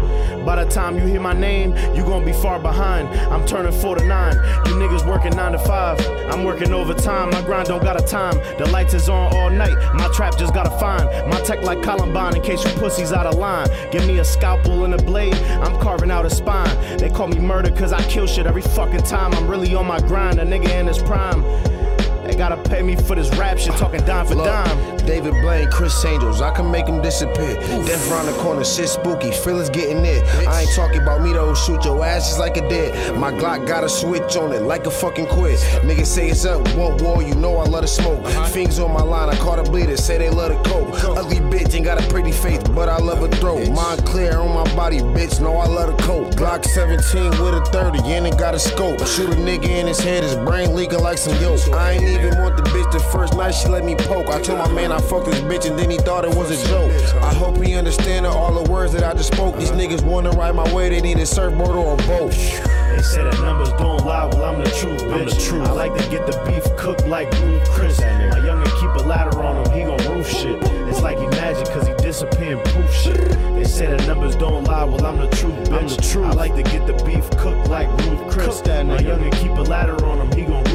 Speaker 25: By the time you hear my name, you gon' be far behind. I'm turning 4 to 9, you niggas working 9 to 5. I'm working overtime, my grind don't got a time. The lights is on all night, my trap just got a fire fine. My tech like Columbine in case you pussies out of line. Give me a scalpel and a blade, I'm carving out a spine. They call me murder cause I kill shit every fucking time. I'm really on my grind, a nigga in his prime. Gotta pay me for this rap shit, talking dime for
Speaker 9: Look,
Speaker 25: dime.
Speaker 9: David Blaine, Criss Angels, I can make them disappear. Death round the corner, shit spooky, feelings getting it. I ain't talking about me though, shoot your ass just like a dead. My Glock got a switch on it like a fucking quiz. Niggas say it's up, want war, you know I love to smoke. Uh-huh. Fiends on my line, I caught a bleeder, say they love the coke. Ugly bitch ain't got a pretty face, but I love her throat. Mind clear on my body, bitch, know I love the coke. Glock 17 with a 30, and it got a scope. Shoot a nigga in his head, his brain leaking like some yolk. I ain't even want the bitch the first night she let me poke. I told my man I fucked this bitch and then he thought it was a joke. I hope he understand all the words that I just spoke. These niggas wanna ride my way, they need a surfboard or a boat.
Speaker 25: They say that numbers don't lie, well I'm the truth, bitch.
Speaker 26: I'm the truth.
Speaker 25: I like to get the beef cooked like Ruth Chris. My youngin' keep a ladder on him, he gon' roof shit. It's like he magic cause he disappear and poof shit. They say that numbers don't lie, well I'm the truth, bitch.
Speaker 26: I'm the truth.
Speaker 25: I like to get the beef cooked like Ruth Chris.
Speaker 26: Cook that
Speaker 25: My
Speaker 26: nigga.
Speaker 25: youngin' keep a ladder on him, he gon' roof shit.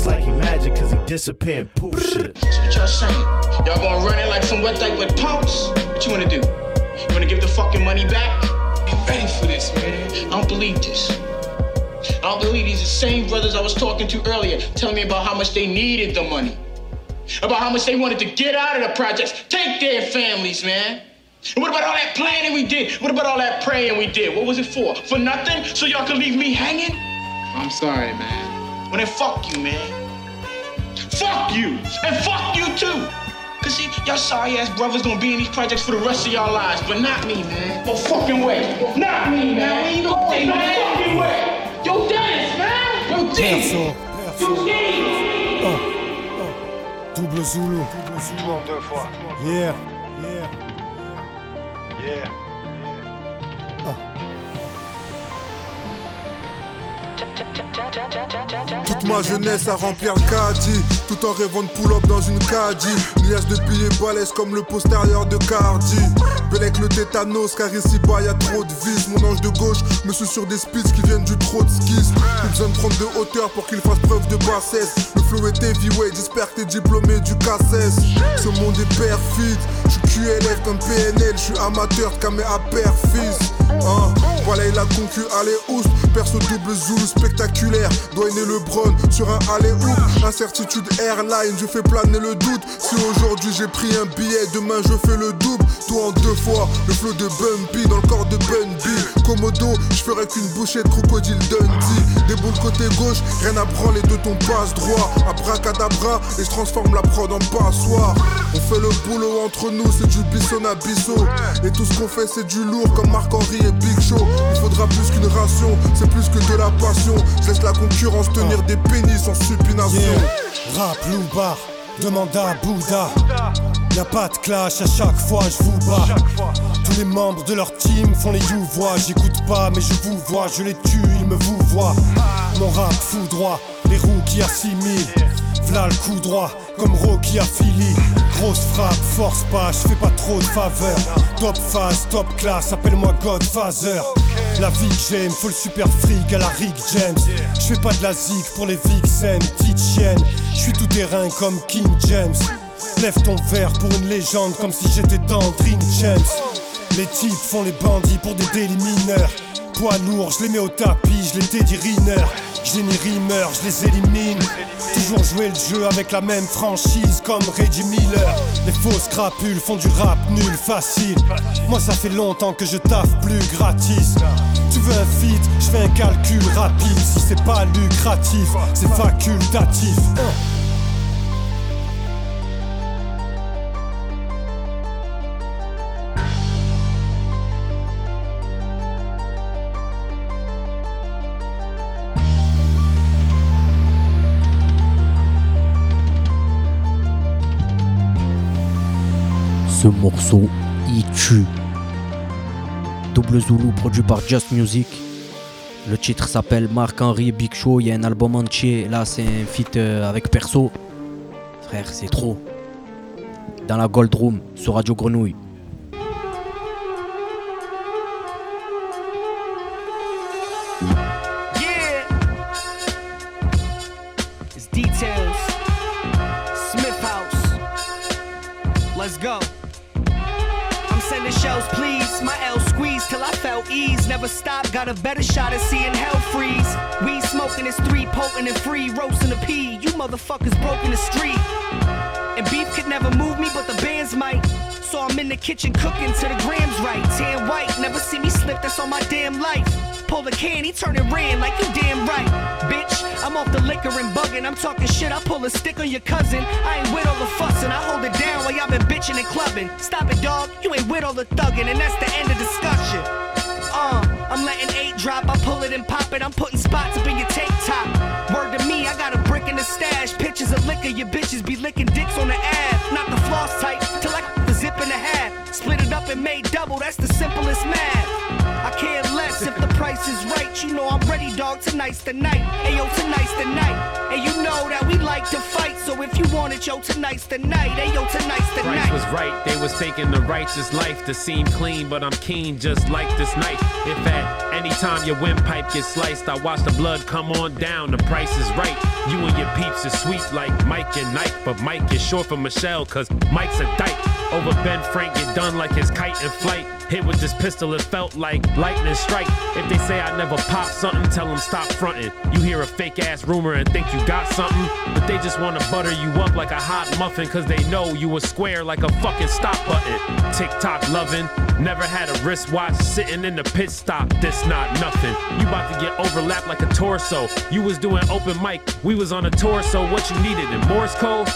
Speaker 25: It's like he magic cause he disappear and poof shit.
Speaker 27: That's what y'all saying. Y'all gonna run it like some wet diaper with pumps? What you wanna do? You wanna give the fucking money back? Be ready for this, man. I don't believe this. I don't believe these are the same brothers I was talking to earlier telling me about how much they needed the money. About how much they wanted to get out of the projects. Take their families, man. And what about all that planning we did? What about all that praying we did? What was it for? For nothing? So y'all could leave me hanging? I'm sorry, man. Well then fuck you, man. Fuck you! And fuck you too! Cause see, y'all sorry ass brothers gonna be in these projects for the rest of y'all lives, but not me, man. No fucking way. Not me, man. Where you going, no fucking way. Yo, Dennis, man! Yo, D!
Speaker 28: Perso,
Speaker 27: Yo, D!
Speaker 28: double Zulu.
Speaker 29: deux fois.
Speaker 28: Yeah, yeah.
Speaker 29: Yeah.
Speaker 30: Toute ma jeunesse à remplir le caddie. Tout en rêvant de pull-up dans une caddie. Liage de billets balèzes comme le postérieur de Cardi. Bellec le tétanos car ici bas y a trop de vis Mon ange de gauche me suis sur des spits qui viennent du trop de skis. Besoin de prendre de hauteur pour qu'il fasse preuve de bassesse. Le flow est heavyweight, j'espère que t'es diplômé du KSS Ce monde est perfide, je suis QLF comme PNL Je suis amateur camé à père Hein, voilà il a concu, allez oust. Perso double Zulu spectaculaire. Douane Lebron sur un aller hoop Incertitude airline, je fais planer le doute. Si aujourd'hui j'ai pris un billet, demain je fais le double. Tout en deux fois, le flow de Bumpy dans le corps de Bunby Komodo, je ferai qu'une bouchée de crocodile Dundee. Des boules côté gauche, rien à branler de ton passe droit Abracadabra, et je transforme la prod en passoire. On fait le boulot entre nous, c'est du bisson à bisso Et tout ce qu'on fait c'est du lourd comme Marc-Henri Big Show Il faudra plus qu'une ration, c'est plus que de la passion Je laisse la concurrence tenir des pénis en supination.
Speaker 28: Rap loubar, demande à Bouddha. Y'a pas de clash, à chaque fois je vous bats. Tous les membres de leur team font les you-voix. J'écoute pas, mais je vous vois, je les tue, ils me vous voient. Mon rap fou droit, les roues qui assimilent. V'là le coup droit, comme Rocky à Philly. Grosse frappe, force pas, je fais pas trop de faveur. Top phase, top class, appelle-moi Godfather. La vie que j'aime, faut le super fric à la Rick James. Je fais pas de la zig pour les vixen, petite chienne. Je suis tout terrain comme King James. Lève ton verre pour une légende comme si j'étais dans Dream James. Les types font les bandits pour des délits mineurs. Poids je les mets au tapis, je les Teddy Riner. Génie rimeur, je les élimine. Toujours jouer le jeu avec la même franchise comme Reggie Miller. Les fausses crapules font du rap nul, facile. Moi, ça fait longtemps que je taffe plus gratis. Tu veux un feat, je fais un calcul rapide. Si c'est pas lucratif, c'est facultatif.
Speaker 1: Ce morceau, il tue. Double Zulu produit par Just Music. Le titre s'appelle Marc-Henri Big Show. Il y a un album entier. Là, c'est un feat euh, avec Perso. Frère, c'est trop. Dans la Gold Room, sur Radio Grenouille.
Speaker 31: I'm shells, please. My L squeeze till I felt ease. Never stop, got a better shot at seeing hell freeze. We smoking is three, potent and free. Roasting a pea. You motherfuckers broke in the street. And beef could never move me, but the bands might. So I'm in the kitchen cooking to the grams right. Tan white, never see me slip, that's on my damn life. Pull the can, he it red like you damn right. Off the liquor and bugging. I'm talking shit, I pull a stick on your cousin. I ain't with all the fussing, I hold it down while y'all been bitching and clubbing. Stop it, dog, you ain't with all the thugging, and that's the end of discussion. Uh, I'm letting eight drop, I pull it and pop it. I'm putting spots up in your tank top. Word to me, I got a brick in the stash. Pictures of liquor, your bitches be licking dicks on the ass. Not the floss type, till I the zip in the half. Split it up and made double, that's the simplest math. Price is right. You know I'm ready, dog. Tonight's the night. Ayo, tonight's the night. And you know that we like to fight. So if you want it, yo, tonight's the night. Ayo, tonight's the
Speaker 15: Price
Speaker 31: night.
Speaker 15: was right, they was faking the righteous life to seem clean, but I'm keen just like this knife. If at any time your windpipe gets sliced, I watch the blood come on down. The price is right. You and your peeps is sweet like Mike and Nike, but Mike is short for Michelle, cause Mike's a dyke. Over Ben Frank, get done like his kite in flight. Hit with this pistol, it felt like lightning strike. If they say I never pop something, tell them stop fronting. You hear a fake ass rumor and think you got something, but they just wanna butter you up like a hot muffin, cause they know you a square like a fucking stop button. Tick tock loving, never had a wristwatch sitting in the pit stop. This not nothing. You about to get overlapped like a torso. You was doing open mic, we was on a tour, so what you needed in Morse code?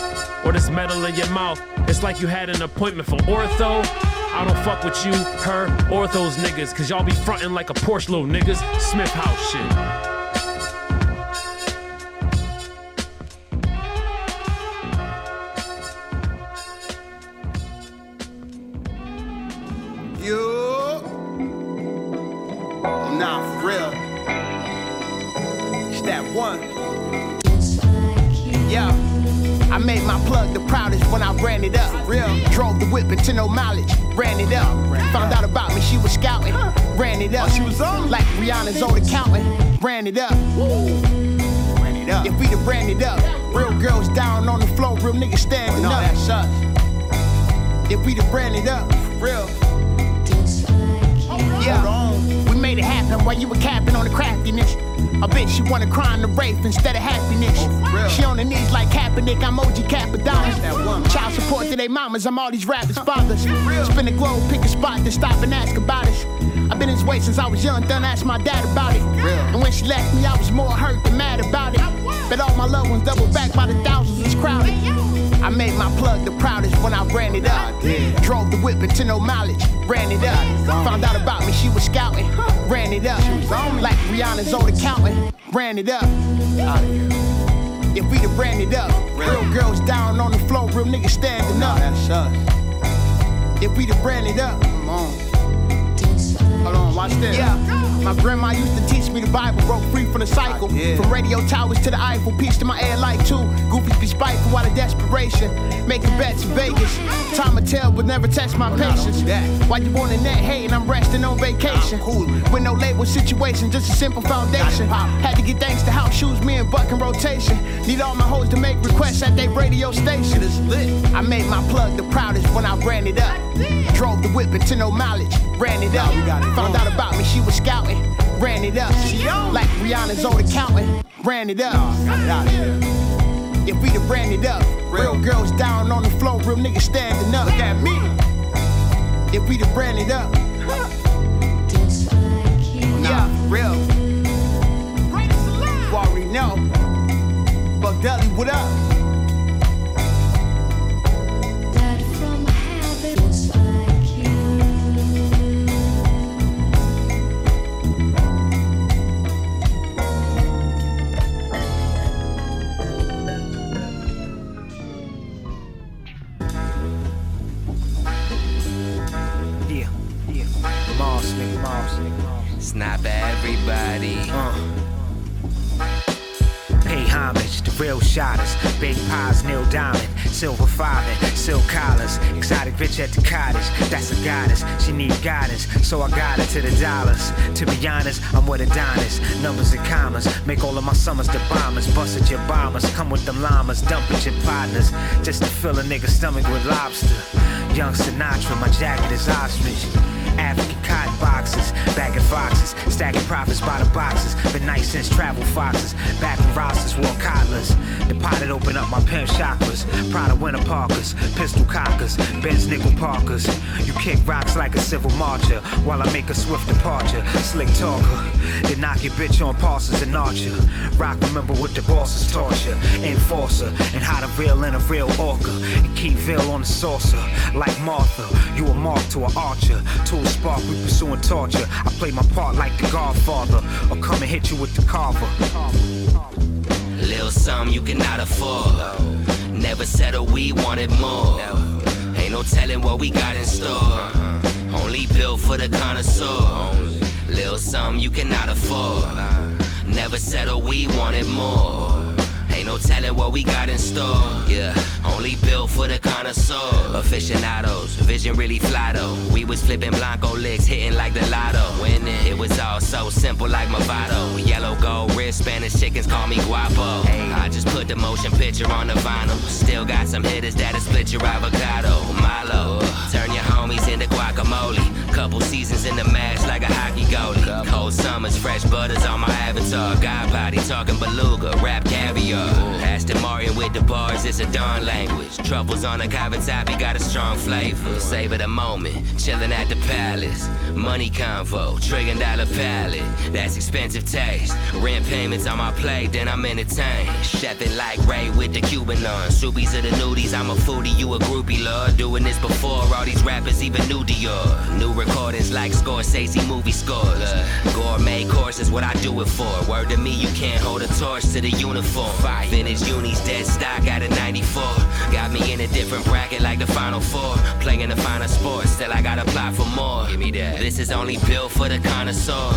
Speaker 15: Or this metal in your mouth? It's like you had an appointment for ortho. I don't fuck with you, her, or those niggas, cause y'all be frontin' like a Porsche little niggas. Smith House shit.
Speaker 32: One.
Speaker 33: I made my plug the proudest when I ran it up. Real. Drove the whip into no mileage, ran it up. Found out about me, she was scouting, ran it up. Oh, she was on like Rihanna's old accountant, ran it up. Ran it up. If we'd have ran it up, real girls down on the floor, real niggas standing oh,
Speaker 32: No,
Speaker 33: up.
Speaker 32: that's us.
Speaker 33: If we'd have ran it up,
Speaker 32: Real.
Speaker 33: yeah. It happen while you were capping on the craftiness. A bitch, she wanna cry in the rape instead of happiness. She on her knees like Kaepernick, I'm OG Cappadonna. Child support to their mamas, I'm all these rappers' fathers. Spin the globe, pick a spot, then stop and ask about us. I've been his way since I was young, done ask my dad about it. And when she left me, I was more hurt than mad about it. But all my loved ones double back by the thousands, it's crowded. I made my plug the proudest when I ran it up. Drove the whip into no mileage, ran it up. Found out about me, she was scouting, ran it up. Like Rihanna's old accountant, ran it up. If we'd have ran it up, real girls down on the floor, real niggas standing up.
Speaker 32: That's us.
Speaker 33: If we'd have ran it up,
Speaker 32: Come on. Watch this.
Speaker 33: yeah. My grandma used to teach me the Bible, broke free from the cycle. From radio towers to the Eiffel, peace to my air light too. Goofies be spiteful out of desperation. Making bets in Vegas. Time will tell, but never test my patience. Why you on that net and I'm resting on vacation. With no label situation, just a simple foundation. Had to get thanks to house shoes, me and Buck in rotation. Need all my hoes to make requests at their radio station. I made my plug the proudest when I ran it up. Drove the whip into no mileage, ran it up. Found out about me, she was scouting, ran it up. Like Rihanna's old accountant, ran it up. If we'd have ran it up, real girls down on the floor, real niggas standing up. Look at me. If we'd have ran it up. Yeah, real. You already know. Buck Dudley, what up?
Speaker 26: So I got it to the dollars. To be honest, I'm with Adonis. Numbers and commas. Make all of my summers the bombers. Bust at your bombers. Come with them llamas. Dump at your partners. Just to fill a nigga's stomach with lobster. Young Sinatra, my jacket is ostrich. African cotton boxes, bagging foxes, stacking profits by the boxes. Been nice since travel foxes, back when rosters wore cottlers. Departed, open up my pimp chakras. of winter parkers, pistol cockers, Benz nickel parkers. You kick rocks like a civil marcher while I make a swift departure. Slick talker, then knock your bitch on passes and archer. Rock, remember what the bosses you. Enforcer, and how to reel in a real orca. And keep veil on the saucer, like Martha. You a mark to an archer. Tool spark, we pursuing torture. I play my part like the Godfather, or come and hit you with the carver.
Speaker 34: Little something you cannot afford. Never settle, we wanted more. Ain't no telling what we got in store. Only built for the connoisseur. Little something you cannot afford. Never settle, we wanted more. Ain't no telling what we got in store. Yeah, only built for the connoisseur. Aficionados, vision really fly though. We was flipping Blanco licks, hitting like the lotto. Winning, it was all so simple like Movado. Yellow gold wrist, Spanish chickens call me Guapo. I just put the motion picture on the vinyl. Still got some hitters that'll split your avocado. Milo, turn your homies into guacamole. Couple seasons in the match like a hockey goalie. Cold summers, fresh butters on my avatar. God body talking beluga, rap caviar. Aston Martin with the bars, it's a darn language. Troubles on the Kawasaki got a strong flavor. Savor the moment, chilling at the palace. Money convo, trillion dollar palette. That's expensive taste. Rent payments on my plate, then I'm entertained. Chefing like Ray with the Cuban on. Subies of the nudies, I'm a foodie, you a groupie, lord. Doing this before all these rappers even knew Dior. New recordings like Scorsese movie scores. Uh, gourmet course is what I do it for. Word to me, you can't hold a torch to the uniform. Vintage unis, dead stock out of 94. Got me in a different bracket like the Final Four. Playing the final sports, still I gotta apply for more. Give me that. This is only built for the connoisseurs.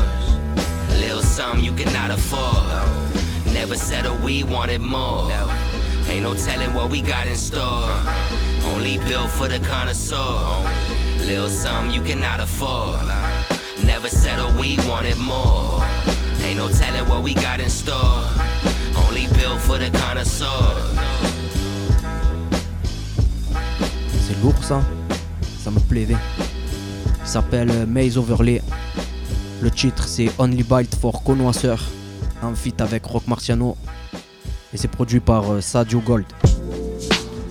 Speaker 34: A little something you cannot afford. Never settle, we wanted more. Ain't no telling what we got in store. Only built for the connoisseur.
Speaker 1: C'est lourd ça. Ça me plaisait. Il s'appelle Maze Overlay. Le titre c'est Only Bite for Connoisseur. En feat avec Rock Marciano. Et c'est produit par euh, Sadio Gold.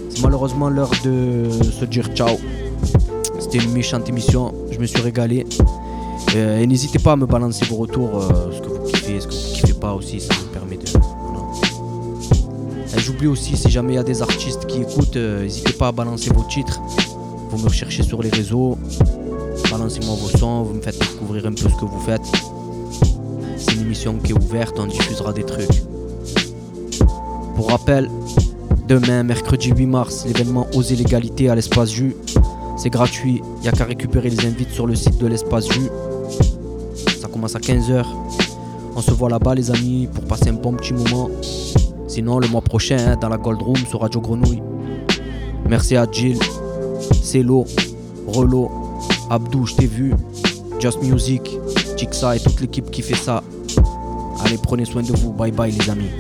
Speaker 1: C'est malheureusement l'heure de se dire ciao. C'était une méchante émission. Je me suis régalé. Euh, et n'hésitez pas à me balancer vos retours, euh, ce que vous kiffez, ce que vous kiffez pas aussi, ça me permet de. voilà. J'oublie aussi, si jamais il y a des artistes qui écoutent, euh, n'hésitez pas à balancer vos titres. Vous me recherchez sur les réseaux, balancez-moi vos sons, vous me faites découvrir un peu ce que vous faites. C'est une émission qui est ouverte, on diffusera des trucs. Pour rappel, demain, mercredi 8 mars, l'événement Oser l'égalité à l'espace Jus. C'est gratuit, il n'y a qu'à récupérer les invites sur le site de l'espace Jus. Ça commence à 15h. On se voit là-bas, les amis, pour passer un bon petit moment. Sinon, le mois prochain, hein, dans la Gold Room sur Radio Grenouille. Merci à Jill, Celo, Relo, Abdou, je t'ai vu, Just Music, Chixa et toute l'équipe qui fait ça. Allez, prenez soin de vous. Bye bye, les amis.